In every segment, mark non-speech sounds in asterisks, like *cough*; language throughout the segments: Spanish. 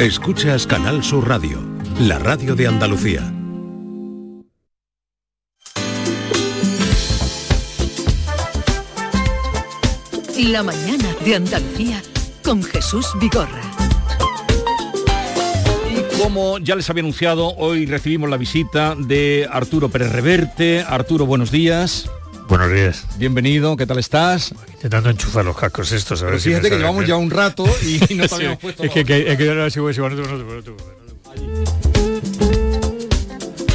Escuchas Canal Sur Radio, la radio de Andalucía. La mañana de Andalucía con Jesús Vigorra. Como ya les había anunciado, hoy recibimos la visita de Arturo Pérez Reverte. Arturo, buenos días. Buenos días. Bienvenido, ¿qué tal estás? Intentando enchufar los cascos estos. A ver Pero si fíjate me que llevamos bien. ya un rato y *laughs* no te Sí, habíamos puesto Es que, es a decir,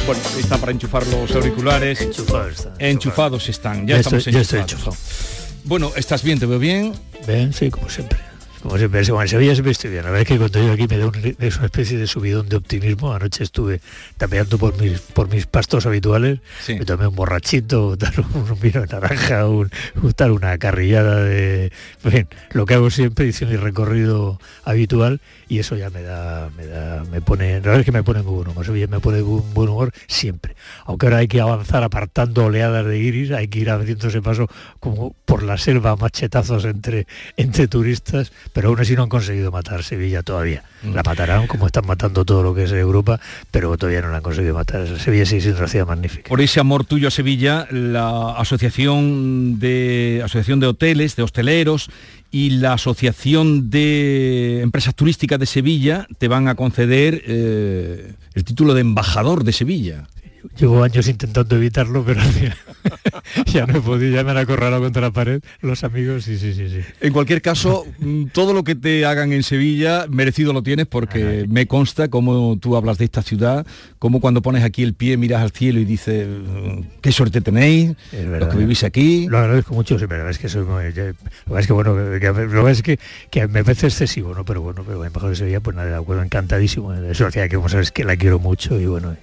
bueno, está para enchufar los auriculares. Enchufado está. Enchufados están, ya, Ya estamos estoy- ya estoy enchufados. Bueno, ¿estás bien? ¿Te veo bien? Ven, sí, como siempre. Como siempre, bueno, en Sevilla siempre estoy bien. La verdad es que cuando yo aquí me da un- es una especie de subidón de optimismo. Anoche estuve tapeando por mis, por mis pastos habituales. Sí. Me tomé un borrachito, tal, *laughs* un vino de naranja, un, un tal, una carrillada de... En fin, lo que hago siempre, hice mi recorrido habitual y eso ya me da, me da, me pone, verdad es que me pone muy buen humor. Sevilla me pone un buen humor siempre. Aunque ahora hay que avanzar apartando oleadas de iris, hay que ir abriéndose paso como por la selva machetazos entre, entre turistas, pero aún así no han conseguido matar Sevilla todavía. La matarán como están matando todo lo que es Europa, pero todavía no la han conseguido matar. Sevilla sigue siendo una ciudad magnífica. Por ese amor tuyo a Sevilla, la asociación de asociación de hoteles, de hosteleros y la asociación de empresas turísticas de Sevilla te van a conceder eh, el título de embajador de Sevilla. Llevo años intentando evitarlo, pero *laughs* al final ya no he podido, ya me han acorralado contra la pared los amigos, sí, sí, sí, sí. En cualquier caso, mm, todo lo que te hagan en Sevilla, merecido lo tienes porque me consta cómo tú hablas de esta ciudad, cómo cuando pones aquí el pie miras al cielo y dices, mm, qué suerte tenéis, los que vivís aquí. Lo agradezco mucho, sí, pero es que soy muy, ya- lo es que bueno, que, lo es que, que me parece excesivo, ¿no? Pero bueno, pero embajador de Sevilla, pues nada, bueno, encantadísimo. Es una ciudad que como sabes que la quiero mucho y bueno,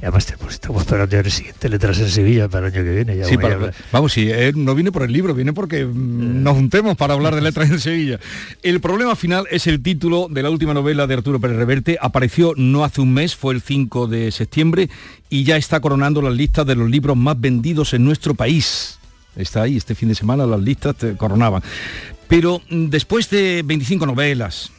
y además te- pues, estamos esperando el siguiente letras en Sevilla para el año que viene. Ya, Sí, bueno, para- ya- vamos, sí, eh, no viene por el libro, viene porque mm, nos juntemos para hablar de letras en Sevilla. El problema final es el título de la última novela de Arturo Pérez Reverte. Apareció no hace un mes, fue el 5 de septiembre, y ya está coronando las listas de los libros más vendidos en nuestro país. Está ahí, este fin de semana las listas te coronaban. Pero mm, después de 25 novelas,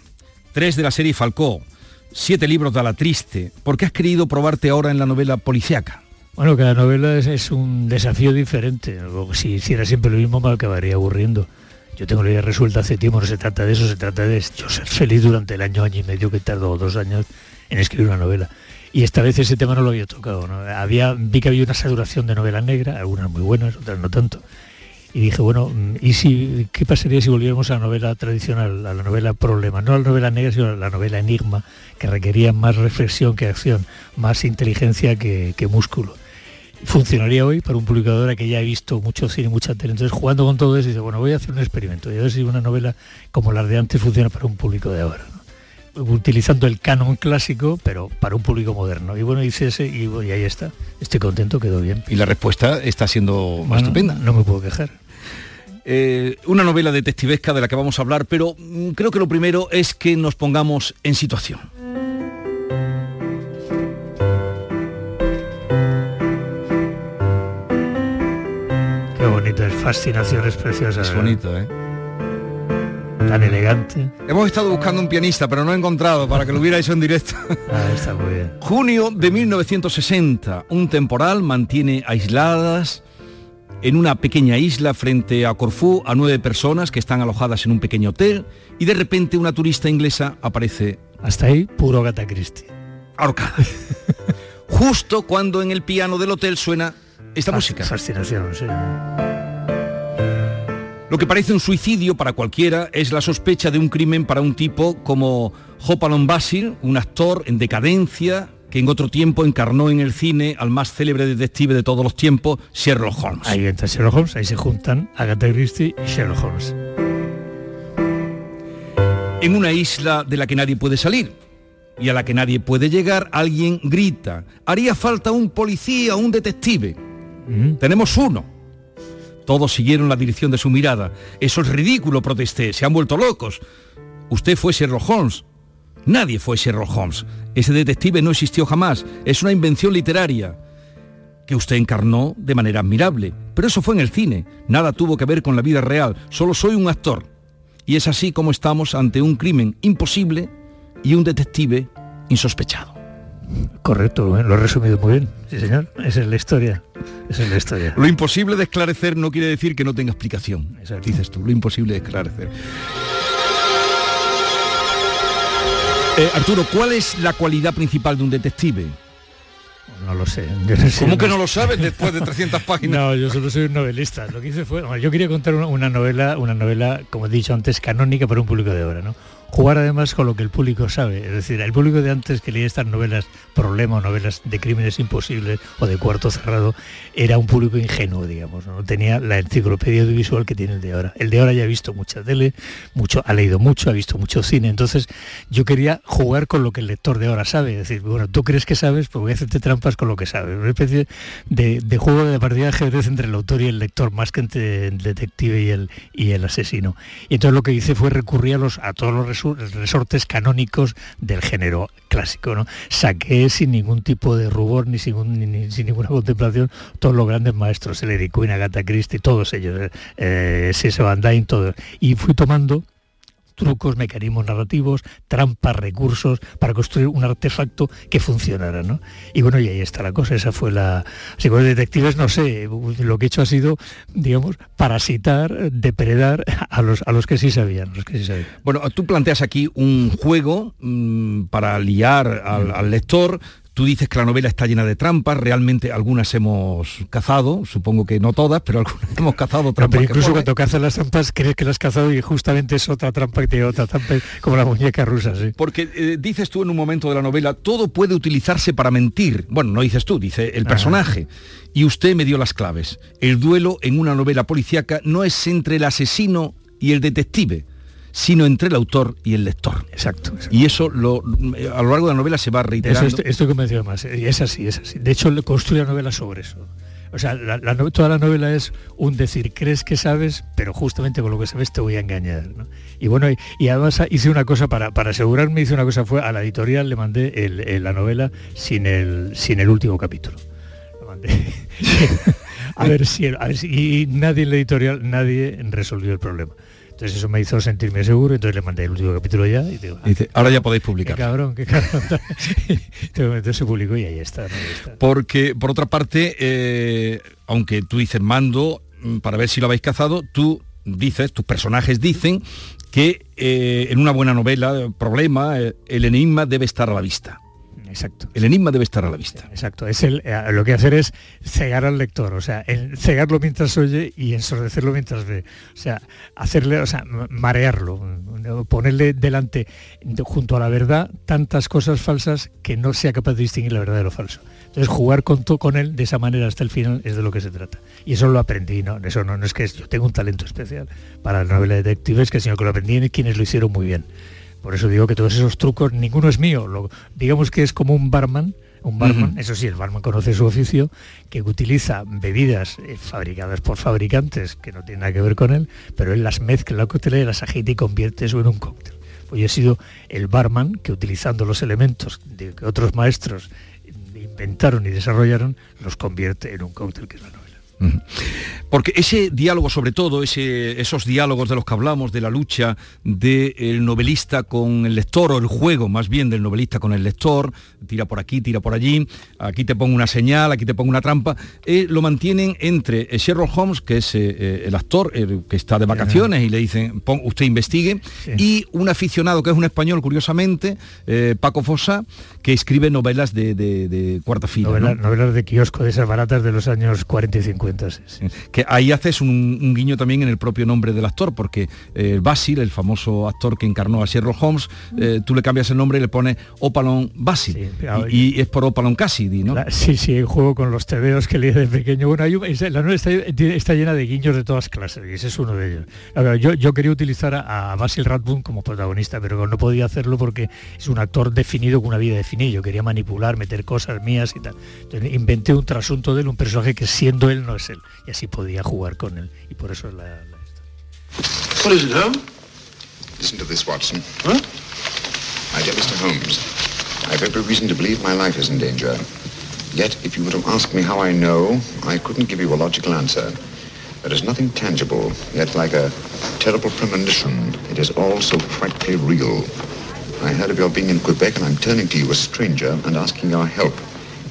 tres de la serie Falcó, siete libros de la Triste, ¿por qué has querido probarte ahora en la novela policiaca? Bueno, cada novela es, un desafío diferente. Si hiciera siempre lo mismo me acabaría aburriendo. Yo tengo la idea resuelta hace tiempo, no se trata de eso, se trata de yo ser feliz durante el año, año y medio que tardó, dos años en escribir una novela. Y esta vez ese tema no lo había tocado. ¿no? Había, vi que había una saturación de novela negra, algunas muy buenas, otras no tanto. Y dije, bueno, mm, ¿y si, qué pasaría si volviéramos a la novela tradicional, a la novela problema? No a la novela negra, sino a la novela enigma, que requería más reflexión que acción, más inteligencia que, que músculo. Funcionaría hoy para un publicador que ya he visto mucho cine, mucha tele. Entonces, jugando con todo eso, dice, bueno, voy a hacer un experimento y a ver si una novela como las de antes funciona para un público de ahora. Utilizando el canon clásico, pero para un público moderno. Y bueno, hice ese y, bueno, y ahí está. Estoy contento, quedó bien. Y la respuesta está siendo Bueno, estupenda. No me puedo quejar. Eh, una novela detectivesca de la que vamos a hablar, pero mm, creo que lo primero es que nos pongamos en situación. Qué bonito, es fascinación, es preciosa. Es ¿verdad? bonito, ¿eh? Tan elegante. Hemos estado buscando un pianista, pero no he encontrado para que lo hubiera hecho en directo. *laughs* Ah, está muy bien. Junio de 1960, un temporal mantiene aisladas en una pequeña isla frente a Corfú a nueve personas que están alojadas en un pequeño hotel y de repente una turista inglesa aparece Hasta ahí, puro Agatha Christie. ahorcada. *laughs* Justo cuando en el piano del hotel suena esta música. Fascinación, sí. Lo que parece un suicidio para cualquiera es la sospecha de un crimen para un tipo como Hopalong Basil, un actor en decadencia que en otro tiempo encarnó en el cine al más célebre detective de todos los tiempos, Sherlock Holmes. Ahí entra Sherlock Holmes, ahí se juntan Agatha Christie y Sherlock Holmes. En una isla de la que nadie puede salir y a la que nadie puede llegar, alguien grita, haría falta un policía o un detective. Mm. Tenemos uno. Todos siguieron la dirección de su mirada. Eso es ridículo, protesté. Se han vuelto locos. Usted fue Sherlock Holmes. Nadie fue Sherlock Holmes. Ese detective no existió jamás. Es una invención literaria que usted encarnó de manera admirable. Pero eso fue en el cine. Nada tuvo que ver con la vida real. Solo soy un actor. Y es así como estamos ante un crimen imposible y un detective insospechado. Correcto, lo he resumido muy bien. Sí, señor. Esa es la historia. Esa es la historia. Lo imposible de esclarecer no quiere decir que no tenga explicación. Dices tú, lo imposible de esclarecer. Eh, Arturo, ¿cuál es la cualidad principal de un detective? No lo sé. ¿Cómo que no lo sabes después de *laughs* 300 páginas? No, yo solo soy un novelista. Lo que hice fue, yo quería contar una, una novela, una novela, como he dicho antes, canónica para un público de obra, ¿no? Jugar además con lo que el público sabe. Es decir, el público de antes que leía estas novelas problema o novelas de crímenes imposibles o de cuarto cerrado era un público ingenuo, digamos. No tenía la enciclopedia audiovisual que tiene el de ahora. El de ahora ya ha visto mucha tele, mucho, ha leído mucho, ha visto mucho cine. Entonces yo quería jugar con lo que el lector de ahora sabe. Es decir, bueno, tú crees que sabes, pues voy a hacerte trampas con lo que sabes. Una especie de, juego de partida de ajedrez entre el autor y el lector, más que entre el detective y el, y el asesino. Y entonces lo que hice fue recurrir a, los, a todos los resortes canónicos del género clásico. ¿no? Saqué sin ningún tipo de rubor ni sin, ninguna *laughs* contemplación todos los grandes maestros, el Eric Queen, Agatha Christie, todos ellos, eh, C.S. Van Dyne, todos. Y fui tomando trucos, mecanismos narrativos, trampas, recursos para construir un artefacto que funcionara, ¿no? Y bueno, y ahí está la cosa, esa fue la... Así con los detectives, no sé, lo que he hecho ha sido, digamos, parasitar, depredar a los, a los que sí sabían, los que sí sabían. Bueno, tú planteas aquí un juego mm, para liar al lector, Tú dices que la novela está llena de trampas, realmente algunas hemos cazado, supongo que no todas, pero algunas *laughs* hemos cazado trampas. pero incluso cuando cazas las trampas crees que las has cazado y justamente es otra trampa que tiene otra trampa, como la muñeca rusa, ¿sí? Porque eh, dices tú en un momento de la novela, todo puede utilizarse para mentir. Bueno, no dices tú, dice el personaje. Y usted me dio las claves. El duelo en una novela policíaca no es entre el asesino y el detective, sino entre el autor y el lector. Exacto. Y eso lo, a lo largo de la novela se va reiterando. Eso estoy, convencido más. Y es así, es así. De hecho, construye la novela sobre eso. O sea, toda la novela es un decir, crees que sabes, pero justamente con lo que sabes te voy a engañar. Y bueno, y, además hice una cosa para, para asegurarme, hice una cosa, fue a la editorial le mandé la novela sin el, sin el último capítulo. Lo mandé. *laughs* *laughs* a ver si, a ver si, y nadie en la editorial, nadie resolvió el problema. Entonces eso me hizo sentirme seguro, entonces le mandé el último capítulo ya y, digo, dice, ahora ya podéis publicar. Qué cabrón, qué cabrón. *laughs* entonces se publicó y ahí está, Porque, por otra parte, eh, aunque tú dices mando mm, para ver si lo habéis cazado, tú dices, tus personajes dicen que eh, en una buena novela, problema, eh, el enigma debe estar a la vista. Exacto. El enigma debe estar a la vista. Exacto. Es el, eh, lo que hacer es cegar al lector, o sea, el cegarlo mientras oye y ensordecerlo mientras ve. O sea, hacerle, o sea, marearlo, ponerle delante, junto a la verdad, tantas cosas falsas que no sea capaz de distinguir la verdad de lo falso. Entonces jugar con, con él de esa manera hasta el final es de lo que se trata. Y eso lo aprendí, ¿no? Eso no, no es que yo tengo un talento especial para la novela de detectives, que sino que lo aprendí en quienes lo hicieron muy bien. Por eso digo que todos esos trucos, ninguno es mío. Lo, digamos que es como un barman, un barman, eso sí, el barman conoce su oficio, que utiliza bebidas eh, fabricadas por fabricantes que no tienen nada que ver con él, pero él las mezcla en la coctelera, las agita y convierte eso en un cóctel. Pues yo he sido el barman que utilizando los elementos de que otros maestros inventaron y desarrollaron, los convierte en un cóctel que es la porque ese diálogo, sobre todo, esos diálogos de los que hablamos, de la lucha del novelista con el lector, o el juego más bien del novelista con el lector, tira por aquí, tira por allí, aquí te pongo una señal, aquí te pongo una trampa, eh, lo mantienen entre Sherlock Holmes, que es eh, eh, el actor que está de vacaciones y le dicen, usted investigue, y un aficionado que es un español, curiosamente, Paco Fosa, que escribe novelas de, cuarta fila. Novelas de kiosco, de esas baratas de los años 40 y 50. Que ahí haces un, guiño también en el propio nombre del actor, porque eh, Basil, el famoso actor que encarnó a Sherlock Holmes, eh, tú le cambias el nombre y le pones Opalon Basil. y, es por Opalon Cassidy, ¿no? sí, sí, juego con los tebeos que leí de pequeño. Bueno, la novela está, llena de guiños de todas clases, y ese es uno de ellos. yo, quería utilizar a, Basil Rathbone como protagonista, pero no podía hacerlo porque es un actor definido con una vida definida. Yo quería manipular, meter cosas mías y tal. Entonces inventé un trasunto de él, un personaje que siendo él no es él. Y así podía jugar con él. Y por eso es la, la What is it, Holmes? Listen to this, Watson. Huh? My dear Mr. Holmes, I've every reason to believe my life is in danger. Yet, if you were to ask me how I know, I couldn't give you a logical answer. There is nothing tangible, yet like a terrible premonition, it is all so frightfully real. I heard of your being in Quebec and I'm turning to you, a stranger, and asking your help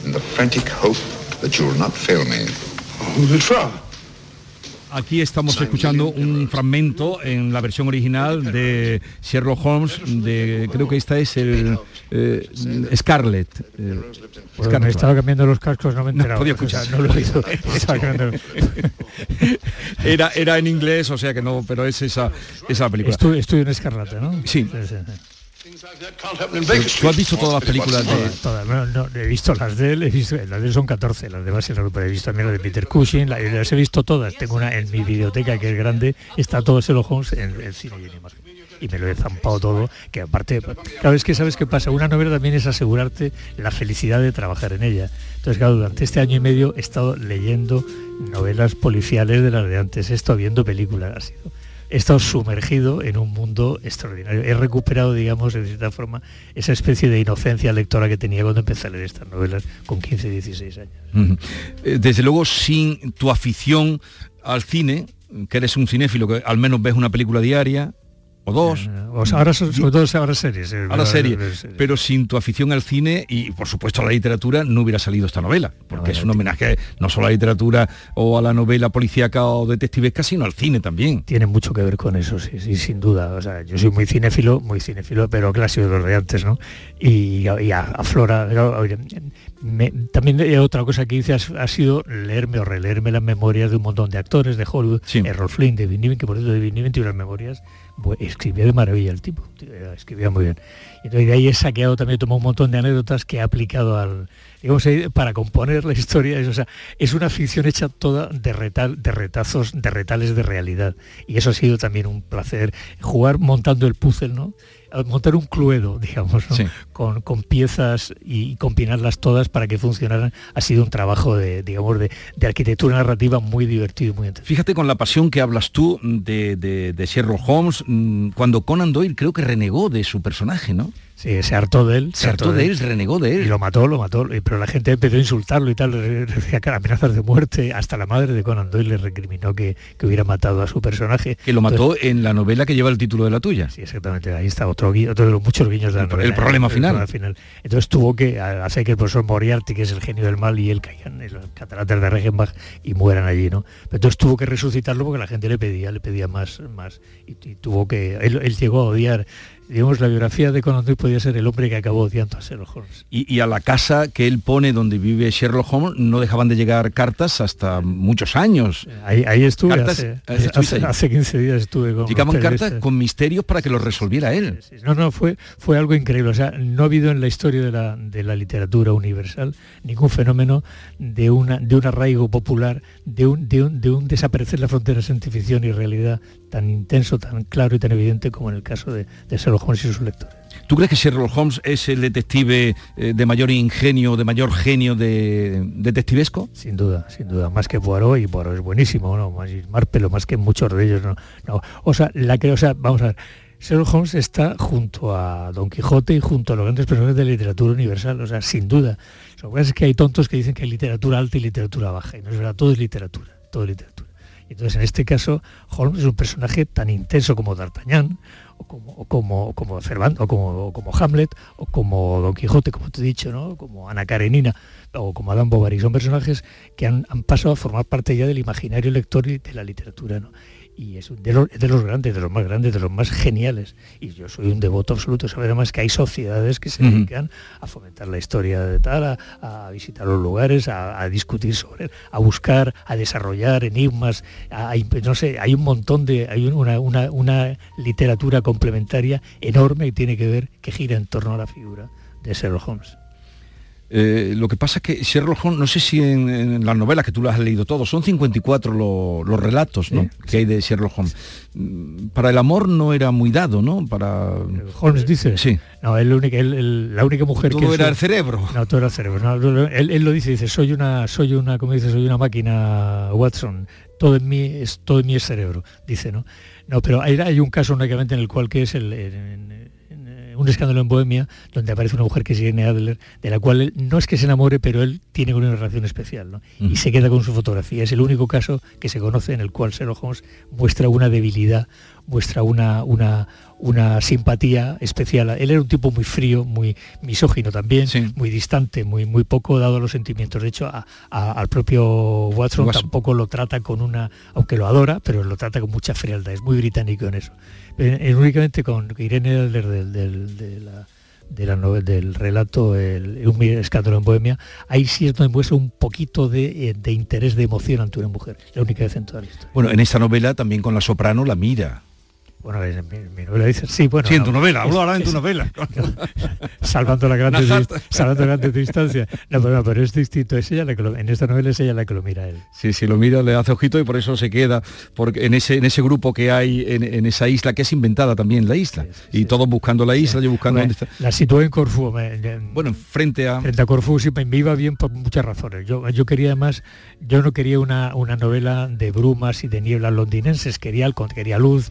in the frantic hope that you will not fail me. Who's it from? Aquí estamos escuchando un fragmento en la versión original de Sherlock Holmes, de creo que esta es el eh, Scarlett. eh, Bueno, Scarlett. me estaba cambiando los cascos, no me he No podía O sea, escuchar. *laughs* no lo he oído. *laughs* Era, era en inglés, o sea que no, pero es esa, esa película. Estudio, estudio en Escarlata, ¿no? Sí. sí, sí. Things ¿Tú has visto todas las películas de...? Todas, todas. No, no, he visto las de él, he visto, las de él son 14, las demás pero he visto también las de Peter Cushing, la- las he visto todas. Tengo una en mi biblioteca que es grande, está todo Sherlock Holmes en el cine y en imagen. Y me lo he zampado todo, que aparte, claro, es que sabes qué pasa, una novela también es asegurarte la felicidad de trabajar en ella. Entonces, claro, durante este año y medio he estado leyendo novelas policiales de las de antes, he estado viendo películas, ha sido he estado sumergido en un mundo extraordinario. He recuperado, digamos, de cierta forma, esa especie de inocencia lectora que tenía cuando empecé a leer estas novelas con 15, 16 años. Eh, Desde luego, sin tu afición al cine, que eres un cinéfilo que al menos ves una película diaria, o dos, o sea, ahora, son- sobre todo ahora series. eh, a la serie, series. pero sin tu afición al cine y por supuesto a la literatura no hubiera salido esta novela, porque No, es un homenaje no solo a la literatura o a la novela policíaca o detectivesca, sino al cine también. tiene mucho que ver con eso, sí, sí, sin duda. O sea, yo soy muy cinéfilo, muy cinéfilo, pero clásico de los de antes, ¿no? Y, y a- aflora. también eh, otra cosa que hice ha, ha sido leerme o releerme las memorias de un montón de actores de Hollywood, Sí. Errol Flynn, David Niven, que por cierto David Niven tiene unas memorias, bu- escribía de maravilla el tipo, escribía muy bien. Y entonces de ahí he saqueado también, tomado un montón de anécdotas que he aplicado al, digamos, para componer la historia. Es, una ficción hecha toda de, de retazos, de retales de realidad. Y eso ha sido también un placer. Jugar montando el puzzle, ¿no? Montar un cluedo, digamos, ¿no? Sí. con, con piezas y, combinarlas todas para que funcionaran. Ha sido un trabajo de, digamos, de, de arquitectura narrativa muy divertido y muy entretenido. Fíjate con la pasión que hablas tú de, de- de Sherlock Holmes, mm, cuando Conan Doyle creo que renegó de su personaje, ¿no? Sí, se hartó de él. Se hartó de él, renegó de Y él. lo mató, lo mató, y- pero la gente empezó a insultarlo y tal, le decía que amenazas de muerte, hasta la madre de Conan Doyle le recriminó que, que hubiera matado a su personaje. Que lo mató en la novela que lleva el título de la tuya. Sí, exactamente, ahí está otro, otro de los muchos guiños de la El- novela. el problema ¿eh? final. problema Entonces tuvo que hacer que el profesor Moriarty, que es el genio del mal, y él caigan en las cataratas de Regenbach y mueran allí, ¿no? Pero entonces tuvo que resucitarlo porque la gente le pedía, le pedía más, más, y, y tuvo que, él, él llegó a odiar, digamos, la biografía de Conan Doyle podía ser el hombre que acabó odiando a Sherlock Holmes. Y, y a la casa que él pone donde vive Sherlock Holmes no dejaban de llegar cartas hasta muchos años. Ahí, ahí estuve, Cartas, hace, eh, hace, ahí. hace 15 días estuve con Llegaban cartas periodistas. con misterios para que los resolviera él. Sí, sí. No, no, fue, fue algo increíble. O sea, no ha habido en la historia de la, de la literatura universal ningún fenómeno de, una, de un arraigo popular, de un, de, un, de un desaparecer la frontera entre ficción y realidad tan intenso, tan claro y tan evidente como en el caso de, de Sherlock Holmes y sus lectores. ¿Tú crees que Sherlock Holmes es el detective eh, de mayor ingenio, de mayor genio de detectivesco? Sin duda, sin duda, más que Poirot, y Poirot es buenísimo, ¿no? Más, y Marpelo, más que muchos de ellos, ¿no? no. O sea, la que, o sea, vamos a ver, Sherlock Holmes está junto a Don Quijote y junto a los grandes personajes de la literatura universal, o sea, sin duda. Lo que pasa es que hay tontos que dicen que hay literatura alta y literatura baja, y no es verdad, todo es literatura, todo es literatura. Entonces, en este caso, Holmes es un personaje tan intenso como D'Artagnan, o como, o como, como Cervantes, o como, como Hamlet, o como Don Quijote, como te he dicho, ¿no? Como Ana Karenina, o como Adam Bovary. Son personajes que han, han pasado a formar parte ya del imaginario lector y de la literatura, ¿no? Y es de los, de los grandes, de los más grandes, de los más geniales. Y yo soy un devoto absoluto. Sabe además que hay sociedades que se dedican a fomentar la historia de tal, a, a visitar los lugares, a, a discutir sobre él, a buscar, a desarrollar enigmas, a- no sé, hay un montón de, hay una, una- una literatura complementaria enorme que tiene que ver, que gira en torno a la figura de Sherlock Holmes. Eh, lo que pasa es que Sherlock Holmes, no sé si en, en las novelas que tú las has leído todos, son 54 lo- los relatos ¿no? Sí, que hay de Sherlock Holmes. Para el amor no era muy dado, ¿no? Para... Holmes dice, Sí. no, él, única- él- él- la única mujer que Todo era su- el cerebro. No, todo era el cerebro. No, él, él lo dice, dice, soy una, soy una, como dice, soy una máquina Watson. Todo en mí es, todo en mí es cerebro, dice, ¿no? No, pero hay, hay un caso únicamente en el cual que es el, en- en- en, un escándalo en Bohemia, donde aparece una mujer que es Irene Adler, de la cual él no es que se enamore, pero él tiene una relación especial. Y se queda con su fotografía. Es el único caso que se conoce en el cual Sherlock Holmes muestra una debilidad muestra una, una, una simpatía especial. Él era un tipo muy frío, muy misógino también, muy distante, muy, muy poco dado a los sentimientos. De hecho, al propio Watson, tampoco lo trata con una, aunque lo adora, pero lo trata con mucha frialdad. Es muy británico en eso. Es únicamente con Irene Elder de la de la novela, del relato el, Un escándalo en Bohemia, ahí sí es donde muestra un poquito de, eh, de, interés, de emoción ante una mujer, la única vez en toda la historia. Bueno, en esta novela también con la soprano la mira. Bueno, en mi, novela dice, sí, bueno. Sí, en tu novela, hablo ahora en tu novela. *laughs* salvando la gran salvando la gran distancia. No, pero, pero, es distinto, es ella la que lo, en esta novela es ella la que lo mira él. Sí, sí, lo mira, le hace ojito y por eso se queda porque en ese en ese grupo que hay en, esa isla, que es inventada también la isla. y todos buscando la isla, yo buscando dónde está. La situé en Corfú. bueno, frente a. Frente a Corfú sí me iba bien por muchas razones. Yo, yo quería además, yo no quería una, una novela de brumas y de nieblas londinenses, quería, quería luz,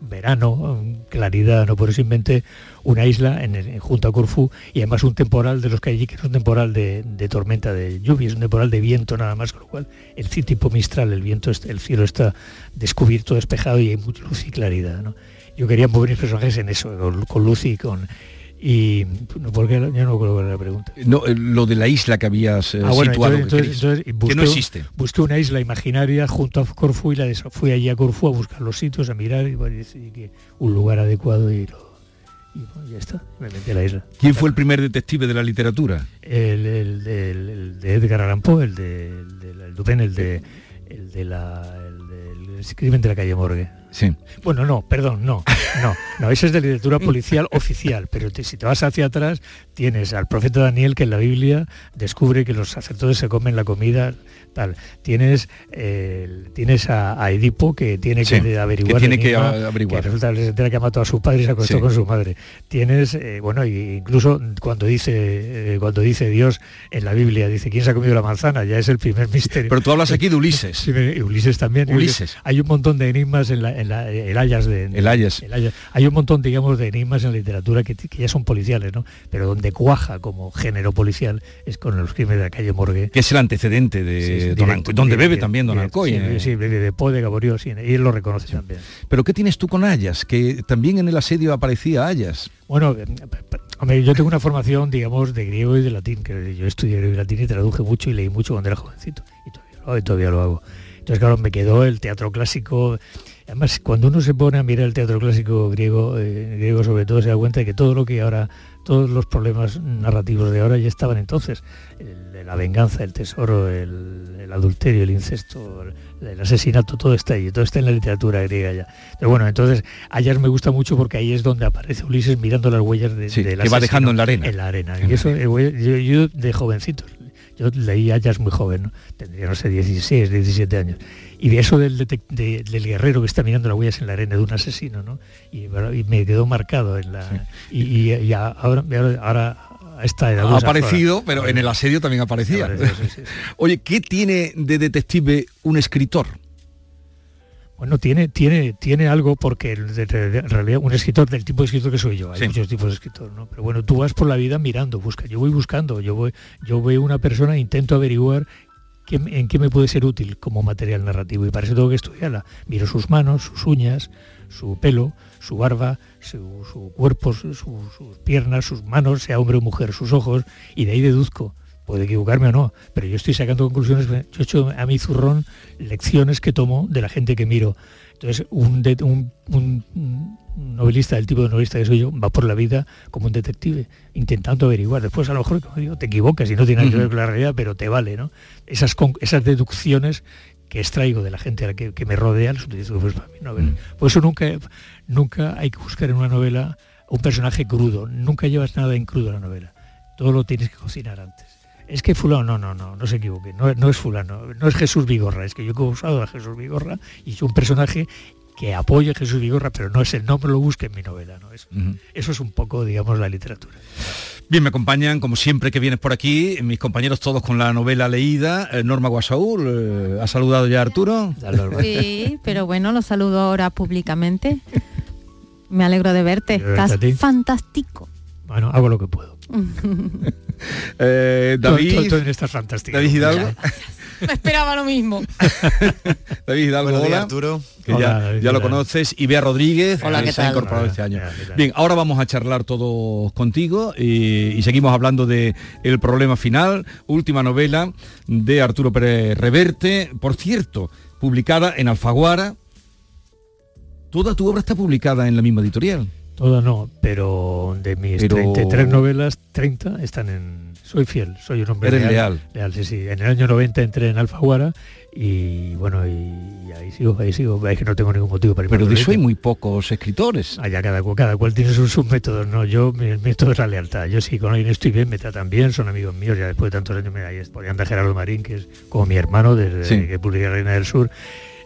Verano, claridad, ¿no? Por eso inventé una isla en, junto a Corfú y además un temporal de los que hay allí, que es un temporal de, tormenta, de lluvia, es un temporal de viento nada más, con lo cual el tipo mistral, el viento, el cielo está descubierto, despejado y hay mucha luz y claridad. Yo quería mover mis personajes en eso, con luz y con, y porque yo no creo que la pregunta. No, eh, lo de la isla que habías eh, ah, situado, que, no existe. Busqué una isla imaginaria junto a Corfú y la fui allí a Corfú a buscar los sitios, a mirar y, que un lugar adecuado y ya está, me metí a la isla. ¿Quién fue el primer detective de la literatura? El, de Edgar Allan Poe, el de, el de, el de, el de la, el del crimen de la calle Morgue. Sí. Bueno, no, perdón, no, no, no, eso es de literatura policial oficial, pero si te vas hacia atrás, tienes al profeta Daniel que en la Biblia descubre que los sacerdotes se comen la comida tal. Tienes tienes a, Edipo que tiene que averiguar. Que tiene que averiguar. Que resulta que se que ha matado a su padre y se acostó con su madre. Tienes, eh, bueno, incluso cuando dice, eh, cuando dice Dios en la Biblia, dice, ¿quién se ha comido la manzana? Ya es el primer misterio. Pero tú hablas aquí de Ulises. Sí, Ulises también. Ulises. Hay un montón de enigmas en, la, el Ayas de... El Ayas. Hay un montón, digamos, de enigmas en la literatura que, ya son policiales, ¿no? Pero donde cuaja como género policial es con los crímenes de la calle Morgue. Que es el antecedente de donde bebe también Don Alcoy. Sí, sí, bebe de de Gaborio, y él lo reconoce también. Pero ¿qué tienes tú con Ayas? Que también en el asedio aparecía Ayas. Bueno, eh, yo tengo una formación, digamos, de griego y de latín, que yo estudié griego y latín y traduje mucho y leí mucho cuando era jovencito. Y todavía lo, y todavía lo hago. Entonces, claro, me quedó el teatro clásico. Además, cuando uno se pone a mirar el teatro clásico griego, eh, griego sobre todo, se da cuenta de que todo lo que ahora, todos los problemas narrativos de ahora ya estaban entonces. la venganza, el tesoro, el, adulterio, el incesto, el, asesinato, todo está ahí, todo está en la literatura griega ya. Pero bueno, entonces, Ayas me gusta mucho porque ahí es donde aparece Ulises mirando las huellas de, sí, que va dejando en la arena. En la arena. Y eso, eh, yo, de jovencito, yo leí Ayas muy joven, ¿no? tendría, no sé, 16, 17 años. Y de eso del, del, guerrero que está mirando las huellas en la arena de un asesino, ¿no? Y, me quedó marcado en la... Y, ahora, ahora está ha aparecido, pero en el asedio también aparecía. *laughs* Oye, ¿qué tiene de detective un escritor? Bueno, tiene, tiene, tiene algo porque en realidad un escritor del tipo de escritor que soy yo, hay muchos tipos de escritor, ¿no? Pero bueno, tú vas por la vida mirando, busca, yo voy buscando, yo voy, yo veo una persona, intento averiguar en qué me puede ser útil como material narrativo y para eso tengo que estudiarla. Miro sus manos, sus uñas, su pelo, su barba, su, cuerpo, sus piernas, sus manos, sea hombre o mujer, sus ojos, y de ahí deduzco. Puede equivocarme o no, pero yo estoy sacando conclusiones, yo he hecho a mi zurrón lecciones que tomo de la gente que miro. Entonces, un, un novelista del tipo de novelista que soy yo va por la vida como un detective, intentando averiguar. Después a lo mejor te equivocas y no tiene nada que ver con la realidad, pero te vale, ¿no? Esas, esas deducciones que extraigo de la gente a la que, me rodea, los utilizo pues, para mi novela. Por eso nunca, nunca hay que buscar en una novela un personaje crudo, nunca llevas nada en crudo en la novela. Todo lo tienes que cocinar antes. Es que fulano, no, no, no, no se equivoque, no, no es fulano, no es Jesús Vigorra, es que yo he usado a Jesús Vigorra y es un personaje que apoye a Jesús Vigorra, pero no es el nombre, lo busque en mi novela. ¿no? Eso, eso es un poco, digamos, la literatura. Bien, me acompañan, como siempre que vienes por aquí, mis compañeros todos con la novela leída. Eh, Norma Guasaúl, eh, ¿ha saludado ya a Arturo? Sí, pero bueno, lo saludo ahora públicamente. Me alegro de verte, estás fantástico. Bueno, hago lo que puedo. *laughs* Eh, David, todo- todo en esta es fantástico. David Hidalgo, *laughs* Me esperaba lo mismo. *laughs* David Hidalgo, Buenos días, hola. Arturo. que Hola, ya, David, ya lo conoces, y Bea Rodríguez, Hola, que ¿qué se ha incorporado Hola, este año. Bien, ahora vamos a charlar todos contigo y, y seguimos hablando de El problema final, última novela de Arturo Pérez Reverte, por cierto, publicada en Alfaguara. Toda tu obra está publicada en la misma editorial. Toda no, pero de mis Pero- 33 novelas, 30 están en... Soy fiel, soy un hombre Eres leal. leal. Leal, sí, sí. En el año 90 entré en Alfaguara y bueno, y, y ahí sigo, ahí sigo. Es que no tengo ningún motivo para Pero de eso hay muy pocos escritores. Allá cada, cada cual tiene sus, sus métodos, no, yo, mi método es la lealtad. Yo sí, con alguien estoy bien, me tratan bien, son amigos míos, ya después de tantos años, mira, ahí es- por ahí anda Gerardo Marín, que es como mi hermano, desde Sí. que publiqué Reina del Sur.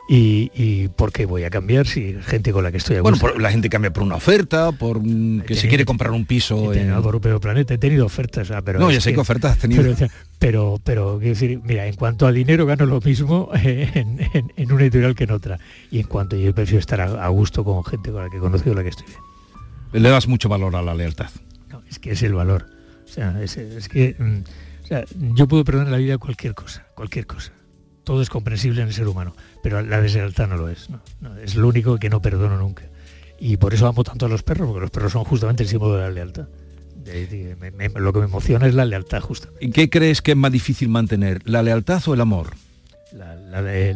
Y, y ¿por qué voy a cambiar si gente con la que estoy a Bueno, por- la gente cambia por una oferta, por mm, que se tenido- quiere comprar un piso. En- por Europeo Planeta, he tenido ofertas, ah, pero No, ya sé que ofertas has tenido. Pero, pero, pero, quiero decir, mira, en cuanto a dinero gano lo mismo *laughs* en, en- en una editorial que en otra. Y en cuanto yo prefiero estar a, a gusto con gente con la que he conocido, la que estoy bien. Le das mucho valor a la lealtad. No, es que es el valor. O sea, es, es que mm, o sea, yo puedo perdonar la vida cualquier cosa, cualquier cosa. Todo es comprensible en el ser humano, pero la deslealtad no lo es. ¿no? No, es lo único que no perdono nunca. Y por eso amo tanto a los perros, porque los perros son justamente el símbolo de la lealtad. De- de- me- me- lo que me emociona es la lealtad justa. ¿Y qué crees que es más difícil mantener, la lealtad o el amor? La, la de,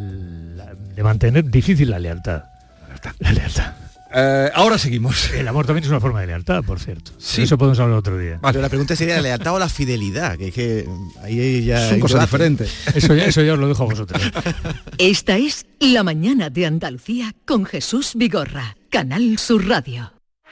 la- de mantener difícil la lealtad. La lealtad. Eh, ahora seguimos. El amor también es una forma de lealtad, por cierto. Sí. Eso podemos hablar otro día. Pero la pregunta sería la lealtad o la fidelidad, que es que ahí ya Son cosas diferentes. Eso ya, eso ya os lo dejo a vosotros. Esta es La mañana de Andalucía con Jesús Vigorra, Canal Sur Radio.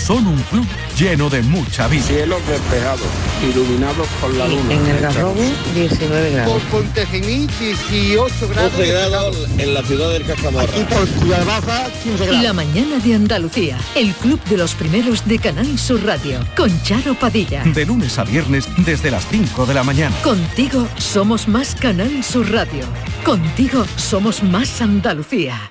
Son un club lleno de mucha vida. Cielos despejados, iluminados por la luna. En el Garrobo, 19 grados. Por Pontejiní, 18 grados. en la ciudad del Cajamarra. Aquí por Ciudad Baja, 15 grados. La mañana de Andalucía, el club de los primeros de Canal Sur Radio, con Charo Padilla. De lunes a viernes desde las 5 de la mañana. Contigo somos más Canal Sur Radio. Contigo somos más Andalucía.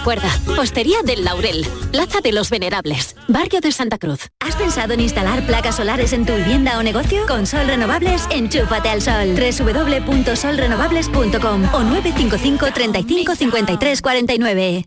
Recuerda, Hostería del Laurel, Plaza de los Venerables, Barrio de Santa Cruz. ¿Has pensado en instalar placas solares en tu vivienda o negocio? Con Sol Renovables, enchúfate al sol. www.solrenovables.com o 955 35 53 49.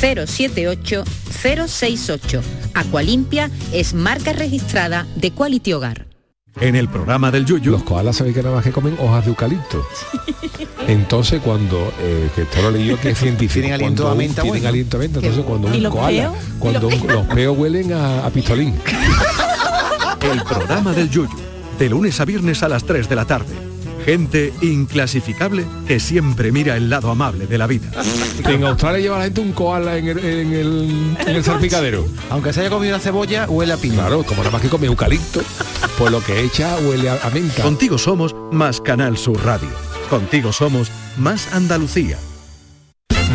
078 068. Aqualimpia es marca registrada de Quality Hogar. En el programa del Yuyu. Los koalas saben que nada más que comen hojas de eucalipto. Entonces cuando, eh, que esto lo leí yo que es *laughs* científico. Tienen aliento a menta Tienen bueno. aliento a menta. Entonces cuando ¿Y un los koala, peos? cuando ¿Y un- los los peos huelen a, a pistolín. *laughs* El programa del Yuyu. De lunes a viernes a las 3 de la tarde. Gente inclasificable que siempre mira el lado amable de la vida. En Australia lleva la gente un koala en el, en el, en el salpicadero. Aunque se haya comido una cebolla, huele a piña. Claro, como nada más que come eucalipto, pues lo que echa huele a, a menta. Contigo somos más Canal Sur Radio. Contigo somos más Andalucía.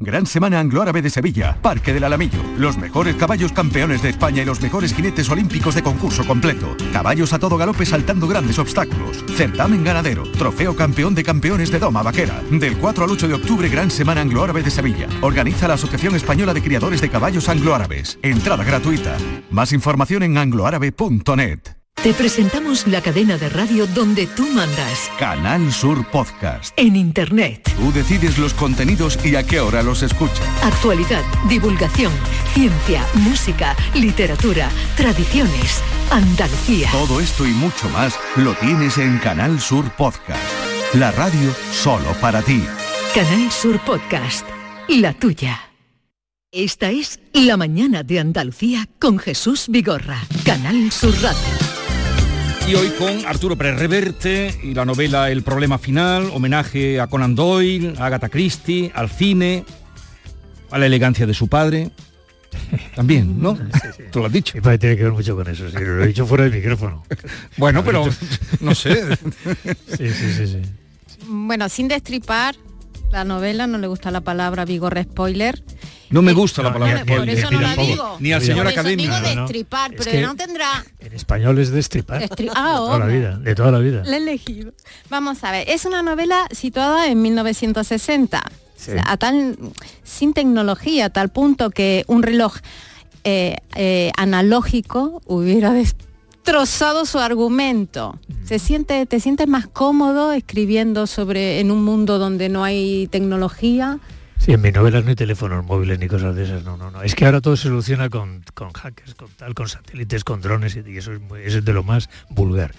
Gran Semana Anglo-Árabe de Sevilla, Parque del Alamillo. Los mejores caballos campeones de España y los mejores jinetes olímpicos de concurso completo. Caballos a todo galope saltando grandes obstáculos. Certamen ganadero. Trofeo campeón de campeones de Doma Vaquera. Del 4 al 8 de octubre, Gran Semana Anglo-Árabe de Sevilla. Organiza la Asociación Española de Criadores de Caballos Anglo-Árabes. Entrada gratuita. Más información en angloárabe.net. Te presentamos la cadena de radio donde tú mandas. Canal Sur Podcast. En Internet. Tú decides los contenidos y a qué hora los escuchas. Actualidad, divulgación, ciencia, música, literatura, tradiciones, Andalucía. Todo esto y mucho más lo tienes en Canal Sur Podcast. La radio solo para ti. Canal Sur Podcast. La tuya. Esta es La mañana de Andalucía con Jesús Vigorra. Canal Sur Radio. Y hoy con Arturo Pérez Reverte y la novela El problema final, homenaje a Conan Doyle, a Agatha Christie, al cine, a la elegancia de su padre. También, ¿no? Tú lo has dicho. Mi padre tiene que ver mucho con eso, sí, lo he dicho fuera del micrófono. *laughs* Bueno, pero no sé. Sí, sí, sí, sí. Bueno, sin destripar la novela, no le gusta la palabra vigor spoiler. No me gusta la palabra por spoiler. eso no la digo. Ni al señor académico. digo No, no. destripar, Es pero que- no tendrá En español es destripar. Destri- de Ah, toda la vida, de toda la vida. La he elegido. Vamos a ver, es una novela situada en 1960, O sea, a tal, sin tecnología, a tal punto que un reloj eh, eh, analógico hubiera destrozado su argumento. Se siente, te sientes más cómodo escribiendo sobre en un mundo donde no hay tecnología. Sí, en mis novelas no hay teléfonos móviles ni cosas de esas, no, no, no. Es que ahora todo se soluciona con, con hackers, con tal, con satélites, con drones y, eso, es de lo más vulgar.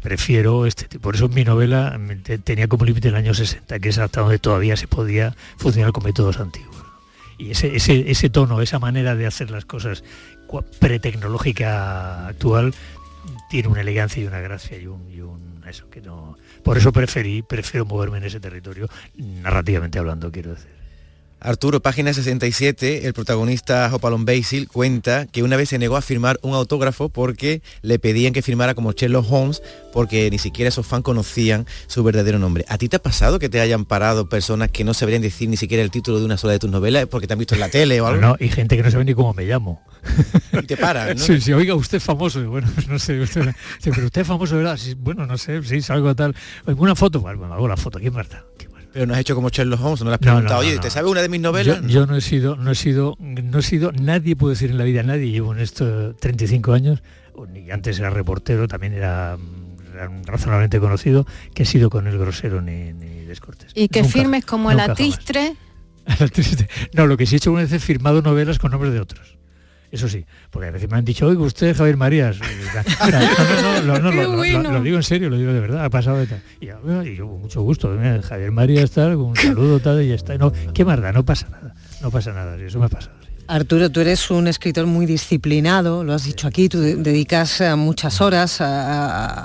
Prefiero este tipo. Por eso mi novela te- tenía como límite el año 60, que es hasta donde todavía se podía funcionar con métodos antiguos. Y ese, ese, ese tono, esa manera de hacer las cosas pretecnológica actual tiene una elegancia y una gracia y un, y un- eso que no. Por eso preferí, prefiero moverme en ese territorio, narrativamente hablando, quiero decir. Arturo, página 67, el protagonista Hopalong Basil cuenta que una vez se negó a firmar un autógrafo porque le pedían que firmara como Sherlock Holmes porque ni siquiera esos fans conocían su verdadero nombre. ¿A ti te ha pasado que te hayan parado personas que no sabrían decir ni siquiera el título de una sola de tus novelas porque te han visto en la tele o algo? No, y gente que no sabe ni cómo me llamo. Y te paran, ¿no? *laughs* Sí, sí, oiga, usted es famoso. Bueno, *laughs* no sé, usted, sí, pero usted es famoso, ¿verdad? Sí, bueno, no sé, sí, salgo tal. Oye, Una foto, bueno, hago la foto, ¿quién Marta? Pero no has hecho como Sherlock Holmes, no le has No, no, preguntado, no, oye, no. ¿te sabe una de mis novelas? Yo, yo no he sido, no he sido, no he sido, nadie puede decir en la vida, nadie, llevo en esto 35 años, ni antes era reportero, también era razonablemente conocido, que he sido con el grosero ni, ni descortés. Y que Nunca, firmes como nunca el atistre. *laughs* No, lo que sí he hecho una vez es firmado novelas con nombres de otros. Eso sí, porque a veces me han dicho, oiga, usted Javier Marías. *laughs* Y, No, no, no, no, Qué lo- digo en serio, lo digo de verdad, ha pasado de tal. Y, yo, "Bueno", y yo con mucho gusto, mira, Javier Marías tal, con un saludo tal, y ya está. No, ¿Qué más da? No pasa nada, no pasa nada, eso me ha pasado. Arturo, tú eres un escritor muy disciplinado, lo has dicho aquí, tú de- dedicas eh, muchas horas a,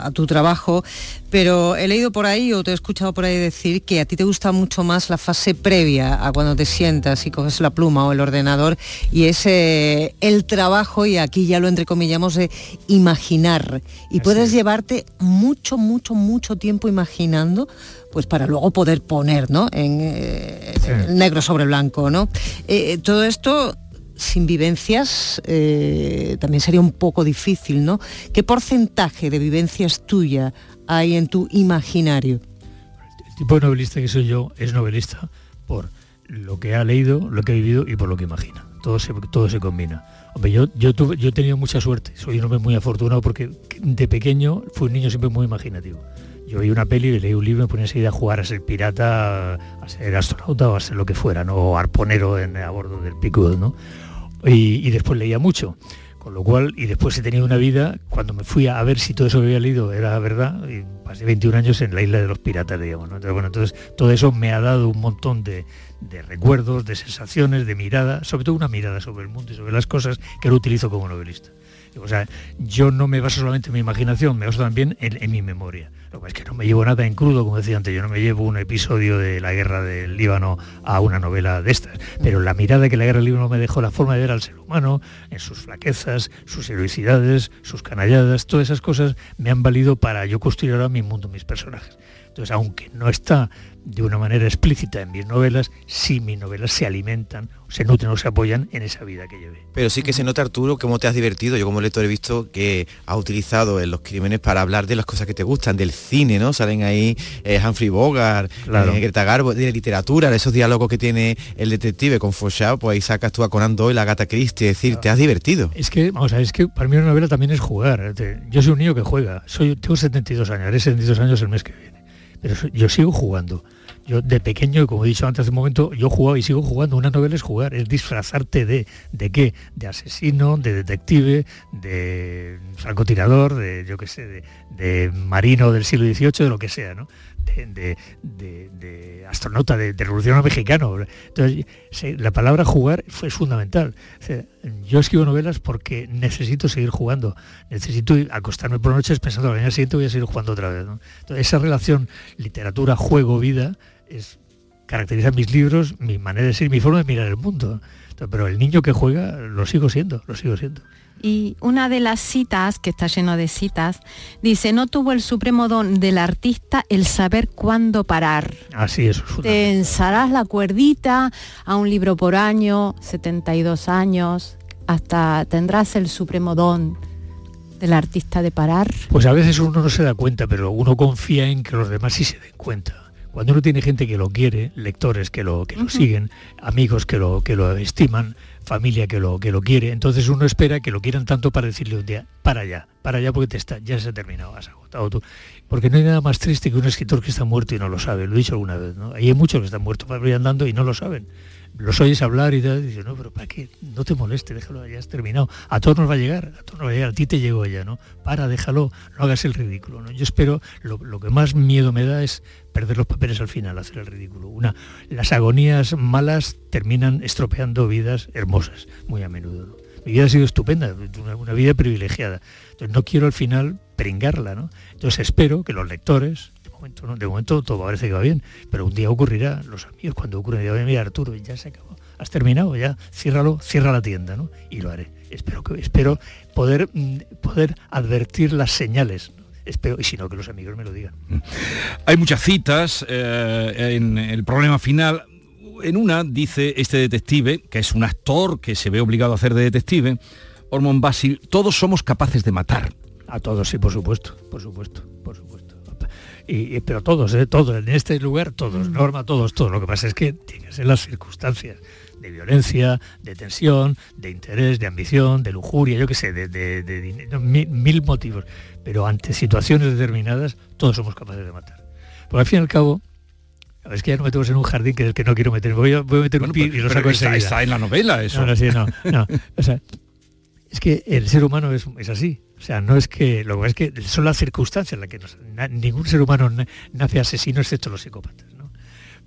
a- a tu trabajo, pero he leído por ahí o te he escuchado por ahí decir que a ti te gusta mucho más la fase previa a cuando te sientas y coges la pluma o el ordenador y es eh, el trabajo, y aquí ya lo entrecomillamos, de imaginar. Y puedes llevarte mucho, mucho, mucho tiempo imaginando pues para luego poder poner ¿no? en eh, negro sobre blanco. ¿no? Eh, todo esto sin vivencias eh, también sería un poco difícil, ¿no? ¿Qué porcentaje de vivencias tuya hay en tu imaginario? El tipo de novelista que soy yo es novelista por lo que ha leído, lo que ha vivido y por lo que imagina. Todo se, todo se combina. Yo, yo, tuve, yo he tenido mucha suerte, soy un hombre muy afortunado porque de pequeño fui un niño siempre muy imaginativo. Yo vi una peli, leí un libro, me ponía enseguida a jugar a ser pirata, a ser astronauta o a ser lo que fuera, ¿no? O arponero en, a bordo del Pickwood, ¿no? Y después leía mucho. Con lo cual, y después he tenido una vida, cuando me fui a ver si todo eso que había leído era verdad, y pasé 21 años en la isla de los piratas, digamos. entonces todo eso me ha dado un montón de, de recuerdos, de sensaciones, de mirada, sobre todo una mirada sobre el mundo y sobre las cosas que lo utilizo como novelista. O sea, yo no me baso solamente en mi imaginación, me baso también en, mi memoria. Lo que es que no me llevo nada en crudo, como decía antes, yo no me llevo un episodio de la guerra del Líbano a una novela de estas, pero la mirada que la guerra del Líbano me dejó, la forma de ver al ser humano, en sus flaquezas, sus heroicidades, sus canalladas, todas esas cosas me han valido para yo construir ahora mi mundo, mis personajes. Entonces, aunque no está de una manera explícita en mis novelas, sí mis novelas se alimentan, se nutren o se apoyan en esa vida que llevé. Pero sí que se nota, Arturo, cómo te has divertido. Yo como lector he visto que has utilizado en los crímenes para hablar de las cosas que te gustan, del cine, ¿no? Salen ahí eh, Humphrey Bogart, Claro. eh, Greta Garbo, de literatura, de esos diálogos que tiene el detective con Fauchard, pues ahí sacas tú a Conan Doyle, a Agatha Christie, es decir, te has divertido. Es que, vamos a ver, es que para mí una novela también es jugar. Yo soy un niño que juega. Soy, tengo 72 años, haré 72 años el mes que viene. Pero yo sigo jugando. Yo de pequeño, y como he dicho antes hace un momento, yo jugaba y sigo jugando. Una novela es jugar, es disfrazarte de, ¿de qué? De asesino, de detective, de francotirador, de, yo qué sé, de, marino del siglo XVIII, de lo que sea, ¿no? De, de- astronauta, de, revolucionario mexicano. Entonces, la palabra jugar fue fundamental. Yo escribo novelas porque necesito seguir jugando. Necesito acostarme por noches pensando que al día siguiente voy a seguir jugando otra vez. Entonces, esa relación literatura, juego, vida, es, caracteriza mis libros, mi manera de ser, mi forma de mirar el mundo. Pero el niño que juega lo sigo siendo, lo sigo siendo. Y una de las citas, que está lleno de citas, dice, no tuvo el supremo don del artista el saber cuándo parar. Así es. es Te ensarás la cuerdita a un libro por año, 72 años, hasta tendrás el supremo don del artista de parar. Pues a veces uno no se da cuenta, pero uno confía en que los demás sí se den cuenta. Cuando uno tiene gente que lo quiere, lectores que lo, que lo siguen, amigos que lo, que lo estiman, familia que lo, que lo quiere, entonces uno espera que lo quieran tanto para decirle un día, para allá, para allá porque te está, ya se ha terminado, has agotado tú. Porque no hay nada más triste que un escritor que está muerto y no lo sabe, lo he dicho alguna vez, ¿no? Ahí hay muchos que están muertos para ir andando y no lo saben. Los oyes hablar y tal, dices, no, pero ¿para qué? No te moleste, déjalo, ya has terminado. A todos nos va a llegar, a todos nos va a llegar, a ti te llegó ya, ¿no? Para, déjalo, no hagas el ridículo, ¿no? Yo espero, lo, que más miedo me da es perder los papeles al final, hacer el ridículo. Una, las agonías malas terminan estropeando vidas hermosas, muy a menudo. Mi vida ha sido estupenda, una, una vida privilegiada. Entonces no quiero al final pringarla, ¿no? Entonces espero que los lectores, momento, ¿no? de momento todo parece que va bien, pero un día ocurrirá, los amigos cuando ocurra, dirán, mira Arturo, ya se acabó, has terminado, ya, ciérralo, cierra la tienda, ¿no? Y lo haré. Espero que espero poder mm, poder advertir las señales. ¿no? Espero, y si no, que los amigos me lo digan. Hay muchas citas eh, en el problema final. En una dice este detective, que es un actor que se ve obligado a hacer de detective, Ormond Basil, todos somos capaces de matar. A todos, sí, por supuesto, por supuesto, por supuesto. Y, pero todos, ¿eh? todos, en este lugar, todos, Norma, todos, todos. Lo que pasa es que tienen que ser las circunstancias de violencia, de tensión, de interés, de ambición, de lujuria, yo qué sé, de, de, mil, motivos. Pero ante situaciones determinadas, todos somos capaces de matar. Porque al fin y al cabo, es que ya no metemos en un jardín que es el que no quiero meter. Voy a, voy a meter un pie y lo saco está, está, en la novela eso. No, no, no, *laughs* O sea, es que el ser humano es, es, así. O sea, no es que lo es que son las circunstancias en las que ningún ser humano nace asesino excepto los psicópatas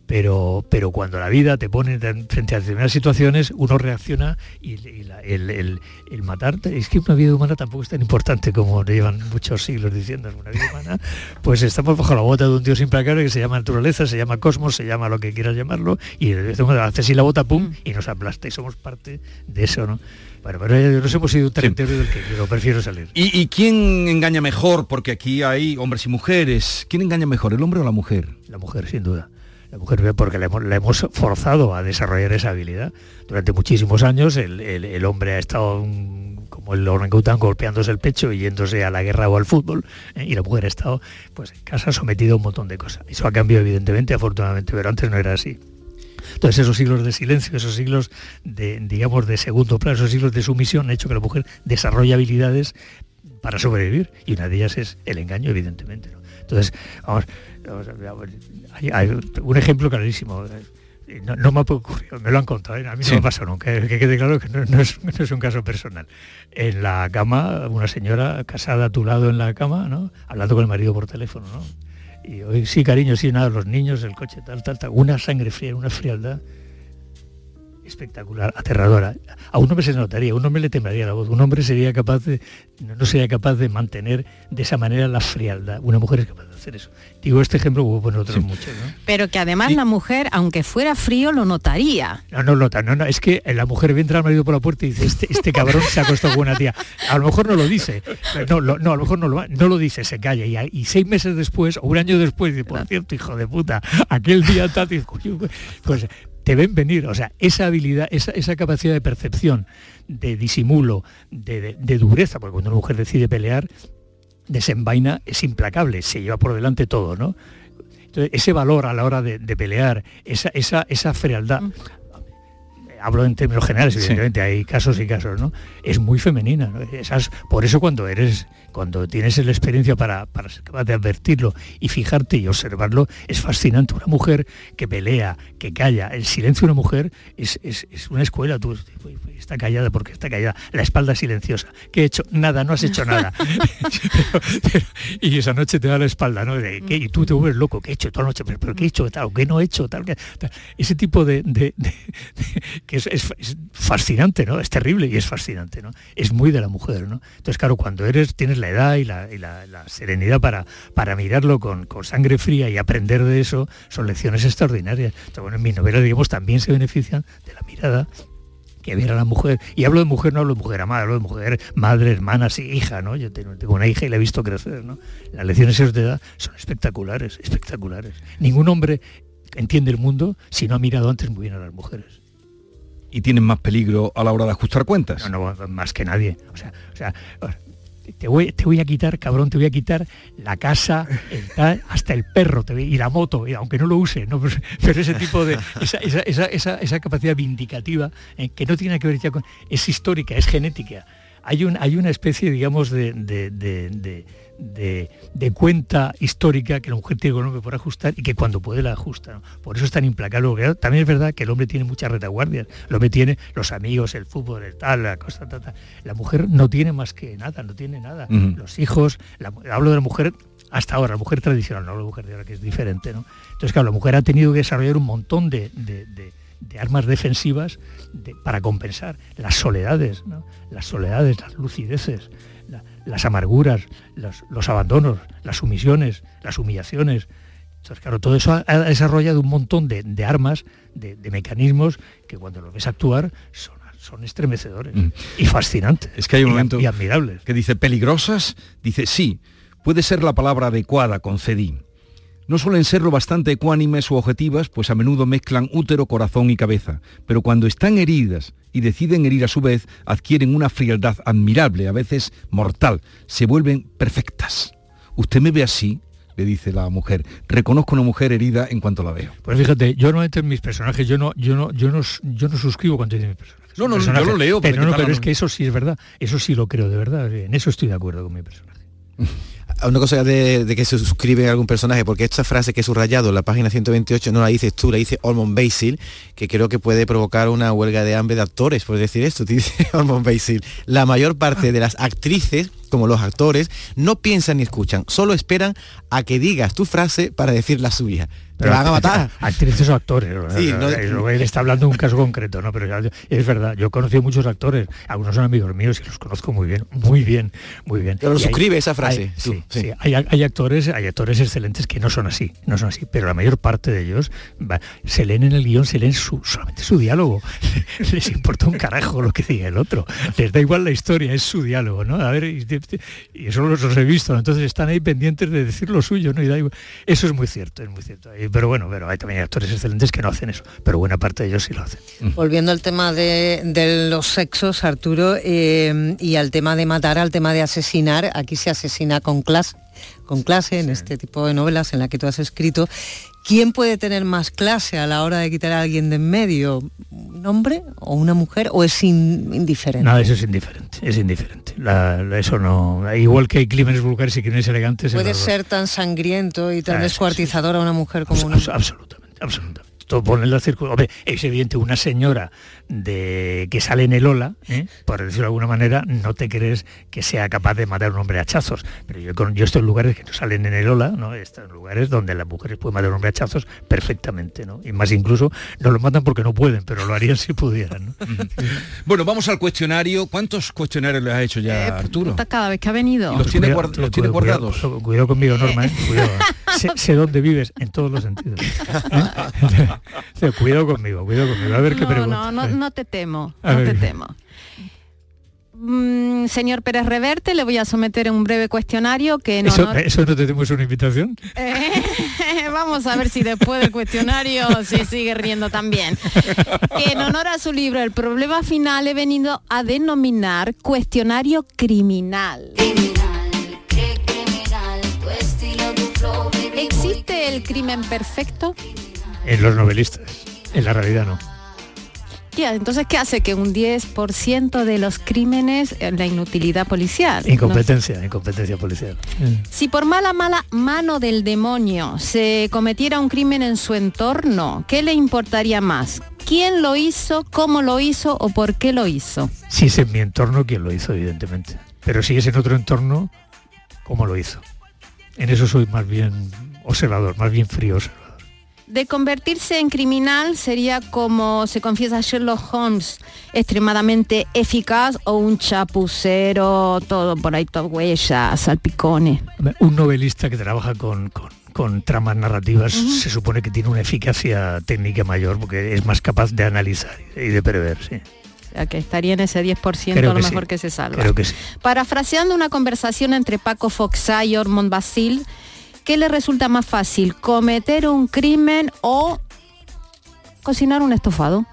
pero, pero cuando la vida te pone frente a determinadas situaciones, uno reacciona y, el, el, matar, es que una vida humana tampoco es tan importante como le llevan muchos siglos diciendo, una vida humana, *laughs* pues estamos bajo la bota de un Dios implacable que se llama naturaleza, se llama cosmos, se llama lo que quieras llamarlo, y hace así la bota, pum, mm. y nos aplasta, y somos parte de eso, ¿no? Bueno, pero nos hemos sido un territorio del que yo prefiero salir. ¿Y, ¿Y quién engaña mejor? Porque aquí hay hombres y mujeres. ¿Quién engaña mejor, el hombre o la mujer? La mujer, sin duda la mujer porque le hemos, forzado a desarrollar esa habilidad. Durante muchísimos años el, hombre ha estado como el orangután golpeándose el pecho y yéndose a la guerra o al fútbol ¿eh? y la mujer ha estado pues en casa sometida a un montón de cosas. Eso ha cambiado evidentemente, afortunadamente, pero antes no era así. Entonces esos siglos de silencio, esos siglos de, digamos, de segundo plano, esos siglos de sumisión han hecho que la mujer desarrolle habilidades para sobrevivir y una de ellas es el engaño, evidentemente. Entonces, vamos, hay, un ejemplo clarísimo. Eh, no, me ha ocurrido, me lo han contado, ¿eh? a mí no me pasa nunca, que quede claro que *laughs* no, es, un caso personal. En la cama, una señora casada a tu lado en la cama, ¿no? hablando con el marido por teléfono, ¿no? y hoy sí, cariño, sí, nada, los niños, el coche, tal, tal, tal, una sangre fría, una frialdad espectacular, aterradora. A un hombre se notaría, a un hombre le temblaría la voz, un hombre sería capaz de, no sería capaz de mantener de esa manera la frialdad. Una mujer es capaz de hacer eso. Digo este ejemplo, hubo poner otros muchos. Pero que además la mujer, aunque fuera frío, lo notaría. No, no nota, no, no, es que la mujer ve entrar al marido por la puerta y dice, este, este cabrón se ha acostado con una tía. A lo mejor no lo dice, no, no a lo mejor no lo, no lo dice, se calla. Y, seis meses después, o un año después, dice, por cierto, hijo de puta, aquel día tal, pues te ven venir. O sea, esa habilidad, esa, esa capacidad de percepción, de disimulo, de, dureza, porque cuando una mujer decide pelear, desenvaina, es implacable, se lleva por delante todo, ¿no? Entonces, ese valor a la hora de, pelear, esa, esa, esa frialdad, mm. Hablo en términos generales, evidentemente, hay casos y casos, ¿no? Es muy femenina, Esas, por eso cuando eres cuando tienes la experiencia para, para ser capaz de advertirlo y fijarte y observarlo, es fascinante. Una mujer que pelea, que calla, el silencio de una mujer es, una escuela. Tú, está callada porque está callada, la espalda silenciosa. ¿Qué he hecho? Nada, no has hecho *laughs* nada. *laughs* y esa noche te da la espalda, ¿no? y tú te vuelves loco, ¿qué he hecho toda la noche? ¿Pero, qué he hecho? Tal, ¿Qué no he hecho? Tal, Ese tipo de... que es, fascinante, ¿no? Es terrible y es fascinante, ¿no? Es muy de la mujer, ¿no? Entonces, claro, cuando eres, tienes la edad y la, serenidad para, mirarlo con, sangre fría y aprender de eso, son lecciones extraordinarias. bueno, en mi novela, digamos, también se benefician de la mirada que viera la mujer. Y hablo de mujer, no hablo de mujer amada, hablo de mujer, madre, hermana, sí, hija, ¿no? Yo tengo, una hija y la he visto crecer. Las lecciones de edad son espectaculares, espectaculares. Ningún hombre entiende el mundo si no ha mirado antes muy bien a las mujeres y tienen más peligro a la hora de ajustar cuentas. No, no, más que nadie. O sea, o sea te voy, te voy a quitar, cabrón, te voy a quitar la casa, hasta el perro te y la moto, y aunque no lo use, ¿no? pero, ese tipo de, esa, capacidad vindicativa, eh, que no tiene que ver ya con, es histórica, es genética. Hay, un, hay una especie, digamos, de, cuenta histórica que la mujer tiene con el hombre por ajustar y que cuando puede la ajusta. Por eso es tan implacable. También es verdad que el hombre tiene muchas retaguardias. El hombre tiene los amigos, el fútbol, el tal, la cosa, tal, La mujer no tiene más que nada, no tiene nada. Los hijos, hablo de la mujer hasta ahora, la mujer tradicional, no la mujer de ahora que es diferente. ¿no? Entonces, claro, la mujer ha tenido que desarrollar un montón de, armas defensivas para compensar las soledades, las soledades, las lucideces, las amarguras, los, abandonos, las sumisiones, las humillaciones. Entonces, claro, todo eso ha, desarrollado un montón de, armas, de, mecanismos que cuando los ves actuar son, estremecedores mm. y fascinantes. Es que hay un momento y admirables. que dice peligrosas, dice sí, puede ser la palabra adecuada, concedí. No suelen serlo bastante ecuánimes o objetivas, pues a menudo mezclan útero, corazón y cabeza, pero cuando están heridas y deciden herir a su vez, adquieren una frialdad admirable, a veces mortal, se vuelven perfectas. ¿Usted me ve así? le dice la mujer. Reconozco una mujer herida en cuanto la veo. Pues fíjate, yo normalmente en mis personajes, yo no, yo no, yo no, yo no suscribo cuando dice mis personajes. No, no, Personaje. yo lo leo. Pero, no, ¿qué tal pero es que eso sí es verdad. Eso sí lo creo de verdad. En eso estoy de acuerdo con mi personaje. *laughs* Una cosa de, que se suscribe algún personaje, porque esta frase que he subrayado en la página 128 no la dices tú, la dice Ormond Basil, que creo que puede provocar una huelga de hambre de actores, por decir esto, te *laughs* dice Ormond Basil. La mayor parte de las actrices, como los actores, no piensan ni escuchan, solo esperan a que digas tu frase para decir la suya. Te van a matar. Actrices o actores. Sí, no- él está hablando de un caso concreto, ¿no? Pero ya- es verdad, yo he conocido muchos actores, algunos son amigos míos y los conozco muy bien, muy bien, muy bien. Pero hay- suscribe esa frase, hay- tú, sí, sí. sí, hay, hay actores, hay actores excelentes que no son así, no son así, pero la mayor parte de ellos va, se leen en el guion, se leen su, solamente su diálogo. *laughs* Les importa un carajo lo que diga el otro. Les da igual la historia, es su diálogo, ¿no? A ver, y, y eso los, los he visto, ¿no? entonces están ahí pendientes de decir lo suyo, ¿no? Y da igual. Eso es muy cierto, es muy cierto. Pero bueno, pero hay también actores excelentes que no hacen eso, pero buena parte de ellos sí lo hacen. Volviendo al tema de, de los sexos, Arturo, eh, y al tema de matar, al tema de asesinar, aquí se asesina con clase, con clase en este tipo de novelas en la que tú has escrito. ¿Quién puede tener más clase a la hora de quitar a alguien de en medio? ¿Un hombre o una mujer? ¿O es in- indiferente? No, eso es indiferente, es indiferente. La- la- eso no. Igual que hay crímenes vulgares y crímenes elegantes. ¿Puede ser tan sangriento y tan Ah, sí, descuartizador a una mujer como un Abs- hombre? absolutamente, absolutamente. Todo pone la circunstancia. Hombre, es evidente, una señora de que sale en el ola, ¿eh? por decirlo de alguna manera, no te crees que sea capaz de matar a un hombre a hachazos. Pero yo, con- yo estoy en lugares que no salen en el ola, ¿no? Están en lugares donde las mujeres pueden matar a un hombre a hachazos perfectamente, ¿no? Y más incluso no lo matan porque no pueden, pero lo harían si pudieran. ¿no? *laughs* Bueno, vamos al cuestionario. ¿Cuántos cuestionarios le has hecho ya, Arturo? Puta, Cada vez que ha venido. ¿Y los tiene, Cuidado, guard- los tiene cuidado, guardados? Cuidado, cuidado conmigo, Norma, ¿eh? *laughs* Cuidado. sé, sé dónde vives en todos los sentidos. *laughs* O sea, cuidado conmigo, cuidado conmigo. A ver qué No, pregunta. no, no, no te temo, A no ver. te temo. Mm, señor Pérez Reverte, le voy a someter un breve cuestionario que en ¿Eso, honor- ¿Eso no te tenemos una invitación? Eh, *laughs* Vamos a ver si después del cuestionario se sigue riendo también. Que en honor a su libro El problema final he venido a denominar cuestionario criminal. ¿Existe el crimen perfecto? En los novelistas. En la realidad no. ¿Qué- Entonces, ¿qué hace que un 10% de los crímenes, eh, la inutilidad policial? ¿no? Incompetencia, incompetencia policial. Si por mala, mala mano del demonio se cometiera un crimen en su entorno, ¿qué le importaría más? ¿Quién lo hizo, cómo lo hizo o por qué lo hizo? Si es en mi entorno quien lo hizo, evidentemente. Pero si es en otro entorno, ¿cómo lo hizo? En eso soy más bien observador, más bien frío observador. De convertirse en criminal sería como se confiesa Sherlock Holmes, extremadamente eficaz o un chapucero, todo por ahí, todo huellas, salpicones. Un novelista que trabaja con, con- con tramas narrativas se supone que tiene una eficacia técnica mayor porque es más capaz de analizar y de prever, sí. O sea, que estaría en ese 10% Creo a lo que sí. mejor que se salva. Creo que sí. Parafraseando una conversación entre Paco Foxá y Ormond Basil, ¿qué le resulta más fácil? ¿Cometer un crimen o cocinar un estofado?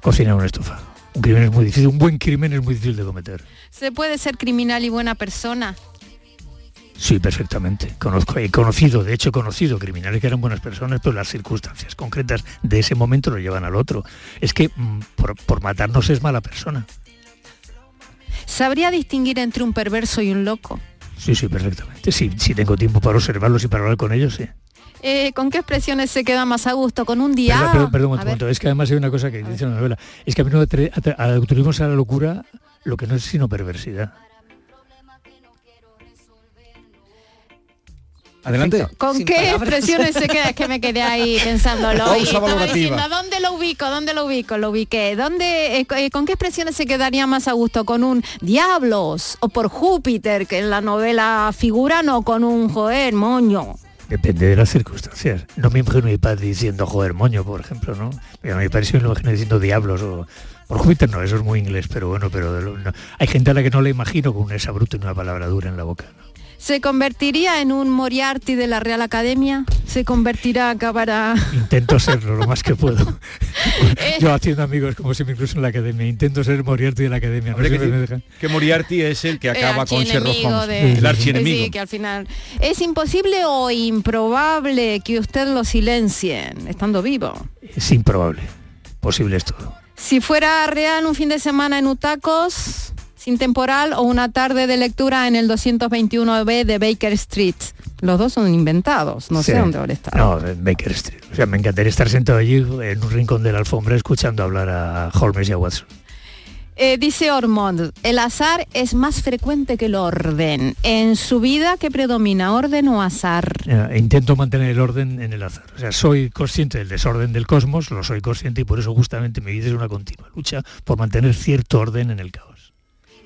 Cocinar un estofado. Un crimen es muy difícil, un buen crimen es muy difícil de cometer. ¿Se puede ser criminal y buena persona? Sí, perfectamente. Conozco, he conocido, de hecho he conocido criminales que eran buenas personas, pero las circunstancias concretas de ese momento lo llevan al otro. Es que mm, por, por matarnos es mala persona. ¿Sabría distinguir entre un perverso y un loco? Sí, sí, perfectamente. Sí, si tengo tiempo para observarlos y para hablar con ellos, sí. Eh, ¿Con qué expresiones se queda más a gusto? ¿Con un Perdón, diablo? perdón, perdón, un A momento. Es que además hay una cosa que dice la novela. Es que a mí no atribuimos a la locura lo que no es sino perversidad. Adelante. ¿Con Sin qué palabras. expresiones se queda? Es que me quedé ahí *laughs* pensándolo. Pausa y estaba diciendo, ¿dónde lo ubico? ¿Dónde lo ubico? Lo ubiqué. ¿Dónde, eh, eh, ¿Con qué expresiones se quedaría más a gusto? ¿Con un diablos? ¿O por Júpiter, que en la novela figuran? ¿O con un joder, moño? Depende de las circunstancias. No me imagino a mi padre diciendo joder moño, por ejemplo, ¿no? Pero a mi padre sí me lo imagino diciendo diablos o... Por Júpiter no, eso es muy inglés, pero bueno, pero de lo- no. hay gente a la que no le imagino con un esa bruto y una palabra dura en la boca. ¿no? ¿Se convertiría en un Moriarty de la Real Academia? ¿Se convertirá, acabará? Intento serlo lo más que puedo. *laughs* Yo haciendo amigos como si me incluso en la academia. Intento ser Moriarty de la academia. No que siempre me decir dejan. que Moriarty es el que acaba con Sherlock Holmes. de- El archienemigo. Sí, que al final es imposible o improbable que usted lo silencien estando vivo. Es improbable. Posible es todo. Si fuera real un fin de semana en Utacos, sin temporal, o una tarde de lectura en el 221B de Baker Street. Los dos son inventados, no Sí. sé dónde habrá estado. No, en Baker Street. O sea, me encantaría estar sentado allí en un rincón de la alfombra escuchando hablar a Holmes y a Watson. Eh, dice Ormond, el azar es más frecuente que el orden. En su vida, ¿qué predomina, orden o azar? Eh, intento mantener el orden en el azar. O sea, soy consciente del desorden del cosmos, lo soy consciente y por eso justamente mi vida es una continua lucha por mantener cierto orden en el caos.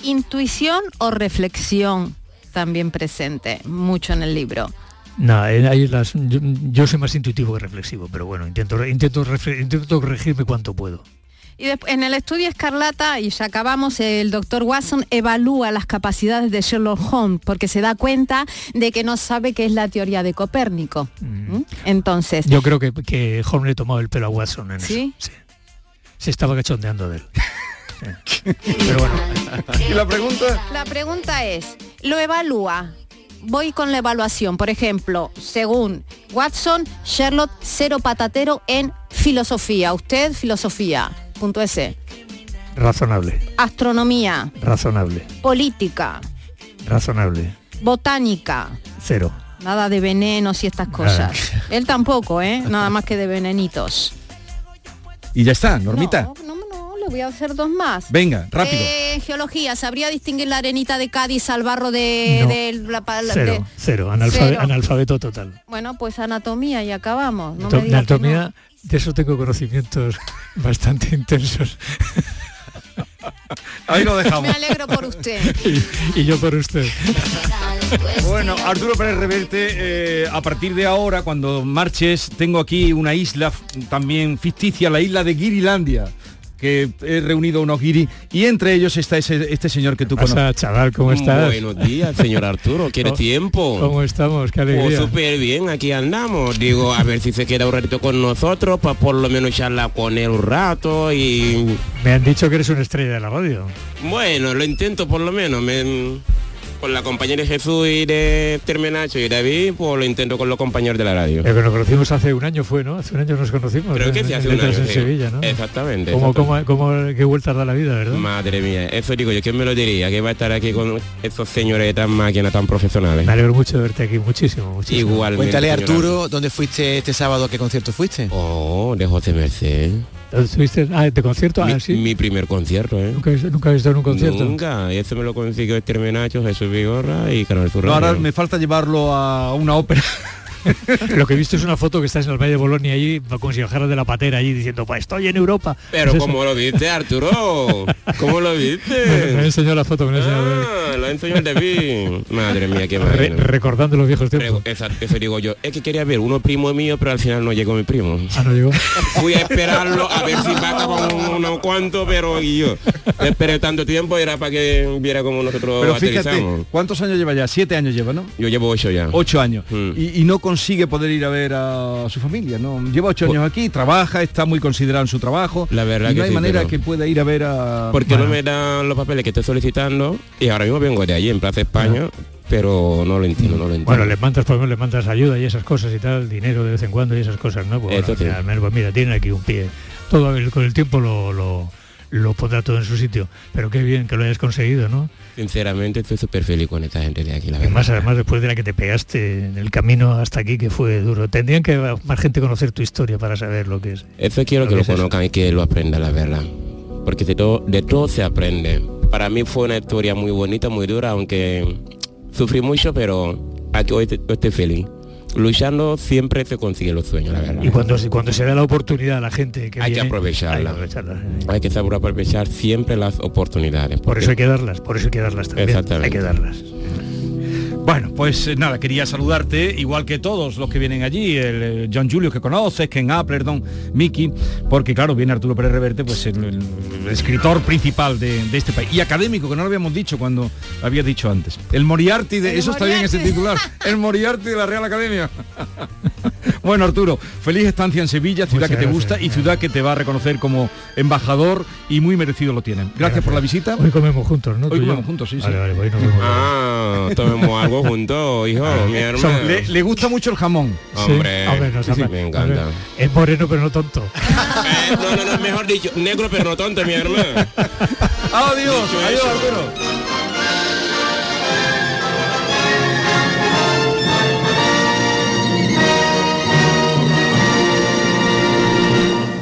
Intuición o reflexión, también presente, mucho en el libro. Nada, eh, ahí las, yo, yo soy más intuitivo que reflexivo, pero bueno, intento, intento, intento corregirme cuanto puedo. Y desp- en el estudio Escarlata, y ya acabamos, el doctor Watson evalúa las capacidades de Sherlock Holmes porque se da cuenta de que no sabe qué es la teoría de Copérnico. ¿Mm? Entonces, Yo creo que, que Holmes le ha tomado el pelo a Watson en ¿Sí? eso. Sí. Se estaba cachondeando de él. *laughs* Pero bueno. ¿Y la pregunta? la pregunta es, ¿lo evalúa? Voy con la evaluación, por ejemplo, según Watson, Sherlock cero patatero en filosofía. Usted, filosofía. Punto S. Razonable, Astronomía, razonable, política, razonable. botánica. Cero. Nada de venenos y estas cosas. Él tampoco, ¿eh? Nada más que de venenitos. Y ya está, Normita. No, no, no, le voy a hacer dos más. Venga, rápido. Eh, geología, ¿sabría distinguir la arenita de Cádiz al barro de, No. de la, Cero, de- cero. Analfabe- Cero. Analfabeto total. Bueno, pues anatomía y acabamos. No me anatomía, de eso tengo conocimientos *laughs* bastante intensos. *laughs* Ahí lo dejamos. Me alegro por usted. *laughs* y, y yo por usted. Bueno, Arturo Pérez Reverte, eh, a partir de ahora, cuando marches, tengo aquí una isla también ficticia, la isla de Girilandia, que he reunido unos guiri, y entre ellos está ese- este señor que tú Pasa, conoces. chaval, ¿cómo estás? Buenos días, señor Arturo. ¿Quiere ¿Cómo- tiempo? ¿Cómo estamos? Qué Pues alegría. súper bien, aquí andamos. Digo, a ver si se queda un ratito con nosotros para por lo menos charlar con él un rato y... Me han dicho que eres una estrella de la radio. Bueno, lo intento por lo menos. Me- con la compañera de Jesús y de Termenacho y David, pues lo intento con los compañeros de la radio. Pero que nos conocimos hace un año fue, ¿no? Hace un año nos conocimos. Creo que sí, en hace un año, en sí. Sevilla, ¿no? Exactamente. ¿Cómo, exactamente. cómo, cómo- qué vueltas da la vida, verdad? Madre mía, eso digo yo, ¿quién me lo diría? Que va a estar aquí con esos señores tan máquinas, tan profesionales. Me alegro mucho de verte aquí, muchísimo, muchísimo. Igualmente. Cuéntale Arturo, ¿dónde fuiste este sábado? ¿A qué concierto fuiste? Oh, de José Merced. ¿Estuviste? Ah, ¿de concierto? Mi, Ah, sí. mi primer concierto, ¿eh? ¿Nunca, nunca habéis estado en un concierto? Nunca, y eso me lo consiguió Termenacho, Jesús Vigorra y Canal Sur No, ahora me falta llevarlo a una ópera. *laughs* Lo que he visto es una foto que estás en el Valle de Bolonia allí, como si bajaras de la patera allí diciendo, pues estoy en Europa. Pero Pues eso. ¿cómo lo viste, Arturo? ¿Cómo lo *laughs* Me, me viste? enseñó la foto, me. Ah, lo enseñó el David. Madre mía, qué Re- madre. recordando los viejos tiempos. Eso digo yo. Es que quería ver uno primo mío, pero al final no llegó mi primo. Ah, no llegó. *laughs* Fui a esperarlo a ver si va con unos cuantos, pero y yo esperé tanto tiempo era para que viera cómo nosotros Pero fíjate. ¿cuántos años lleva ya? Siete años lleva, ¿no? Yo llevo ocho ya. Ocho años. Mm. Y, y no consigue poder ir a ver a su familia, ¿no? Lleva ocho años aquí, trabaja, está muy considerado en su trabajo. La verdad y no que hay sí, manera pero- que pueda ir a ver a... Porque Bueno, no me dan los papeles que estoy solicitando y ahora mismo vengo de allí, en Plaza España, pero no lo entiendo, no lo entiendo. Bueno, le mandas, por ejemplo, le mandas ayuda y esas cosas y tal, dinero de vez en cuando y esas cosas, ¿no? Pues, bueno, sí. al menos, pues mira, tienen aquí un pie. Todo el- con el tiempo lo, lo, lo pondrá todo en su sitio. Pero qué bien que lo hayas conseguido, ¿no? Sinceramente estoy súper feliz con esta gente de aquí, la verdad. más además después de la que te pegaste en el camino hasta aquí, que fue duro. Tendrían que más gente conocer tu historia para saber lo que es. Eso quiero Lo que que lo es eso. conozcan y que lo aprendan, la verdad. Porque de todo, de todo se aprende. Para mí fue una historia muy bonita, muy dura, aunque sufrí mucho, pero aquí hoy estoy feliz. Luchando siempre se consigue los sueños, la verdad. Y cuando, se- cuando se da la oportunidad a la gente que Hay que aprovecharla. hay que aprovecharla. Hay que saber aprovechar siempre las oportunidades. Por eso hay que darlas, por eso hay que darlas también. Exactamente. Hay que darlas. Bueno, pues eh, nada, quería saludarte, igual que todos los que vienen allí, el eh, John Julio que conoces, Ken Appleton, Mickey, porque claro, viene Arturo Pérez Reverte, pues el, el- el escritor principal de, de este país. Y académico, que no lo habíamos dicho cuando lo había dicho antes. El Moriarty de. El eso está bien ese titular. El Moriarty de la Real Academia. *laughs* bueno, Arturo, feliz estancia en Sevilla, ciudad Muchas que te gracias. gusta y ciudad que te va a reconocer como embajador y muy merecido lo tienen. Gracias, por la visita. Hoy comemos juntos, ¿no? Hoy comemos juntos, sí, sí. Vale, vale, hoy nos vemos. Ah, tomemos algo *laughs* juntos, hijo, mi hermano. Le, le gusta mucho el jamón. Sí, Hombre, hombre, no sí, sí, me encanta. Es moreno pero no tonto. *laughs* Eh, no, no, no, mejor dicho, negro pero no tonto, mi hermano. *laughs* Adiós, Dicho adiós. Arturo.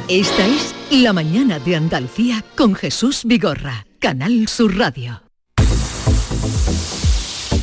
Esta es La mañana de Andalucía con Jesús Vigorra, Canal Sur Radio.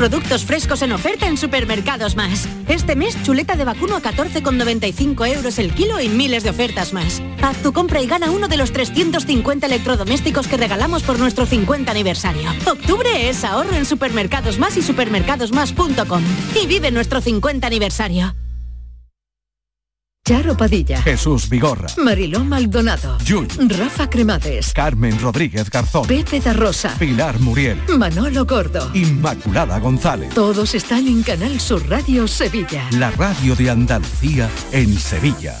Productos frescos en oferta en Supermercados Más. Este mes, chuleta de vacuno a 14,95 euros el kilo y miles de ofertas más. Haz tu compra y gana uno de los 350 electrodomésticos que regalamos por nuestro 50 aniversario. Octubre es ahorro en Supermercados Más y supermercadosmás.com. Y vive nuestro 50 aniversario. Charo Padilla, Jesús Vigorra, Mariló Maldonado, Yuyu, Rafa Cremades, Carmen Rodríguez Garzón, Pepe da Rosa, Pilar Muriel, Manolo Gordo. Inmaculada González. Todos están en Canal Sur Radio Sevilla. La radio de Andalucía en Sevilla.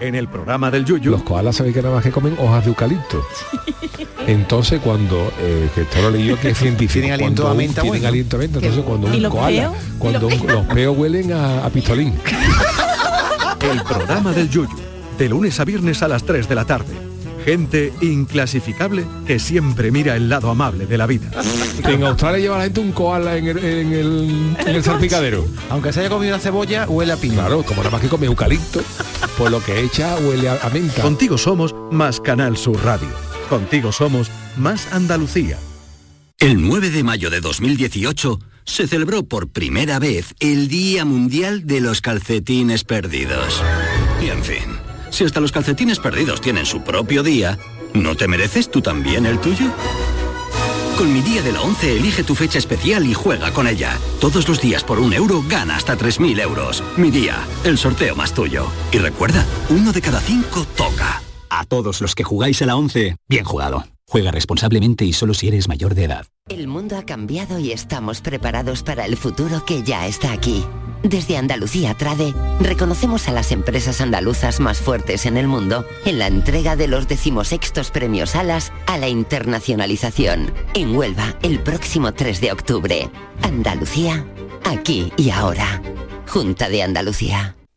En el programa del Yuyu, los koalas sabéis que nada más que comen hojas de eucalipto. Entonces cuando, eh, que esto lo leí yo que es *laughs* científico, Tienen aliento cuando a menta tienen bueno. aliento a menta, entonces cuando ¿Y un los koala, peos? cuando un- los peos huelen a, a pistolín. El programa del Yuyu, de lunes a viernes a las 3 de la tarde. Gente inclasificable que siempre mira el lado amable de la vida. En Australia lleva la gente un koala en el, en el, en el salpicadero. Aunque se haya comido la cebolla, huele a piña. Claro, como nada más que come eucalipto, pues lo que echa huele a, a menta. Contigo somos más Canal Sur Radio. Contigo somos más Andalucía. El 9 de mayo de 2018 se celebró por primera vez el Día Mundial de los Calcetines Perdidos. Y en fin, si hasta los calcetines perdidos tienen su propio día, ¿no te mereces tú también el tuyo? Con mi día de la 11 elige tu fecha especial y juega con ella. Todos los días por un euro gana hasta 3.000 euros. Mi día, el sorteo más tuyo. Y recuerda, uno de cada cinco toca. A todos los que jugáis a la 11, bien jugado. Juega responsablemente y solo si eres mayor de edad. El mundo ha cambiado y estamos preparados para el futuro que ya está aquí. Desde Andalucía Trade reconocemos a las empresas andaluzas más fuertes en el mundo en la entrega de los decimosextos premios Alas a la internacionalización en Huelva el próximo 3 de octubre. Andalucía, aquí y ahora. Junta de Andalucía.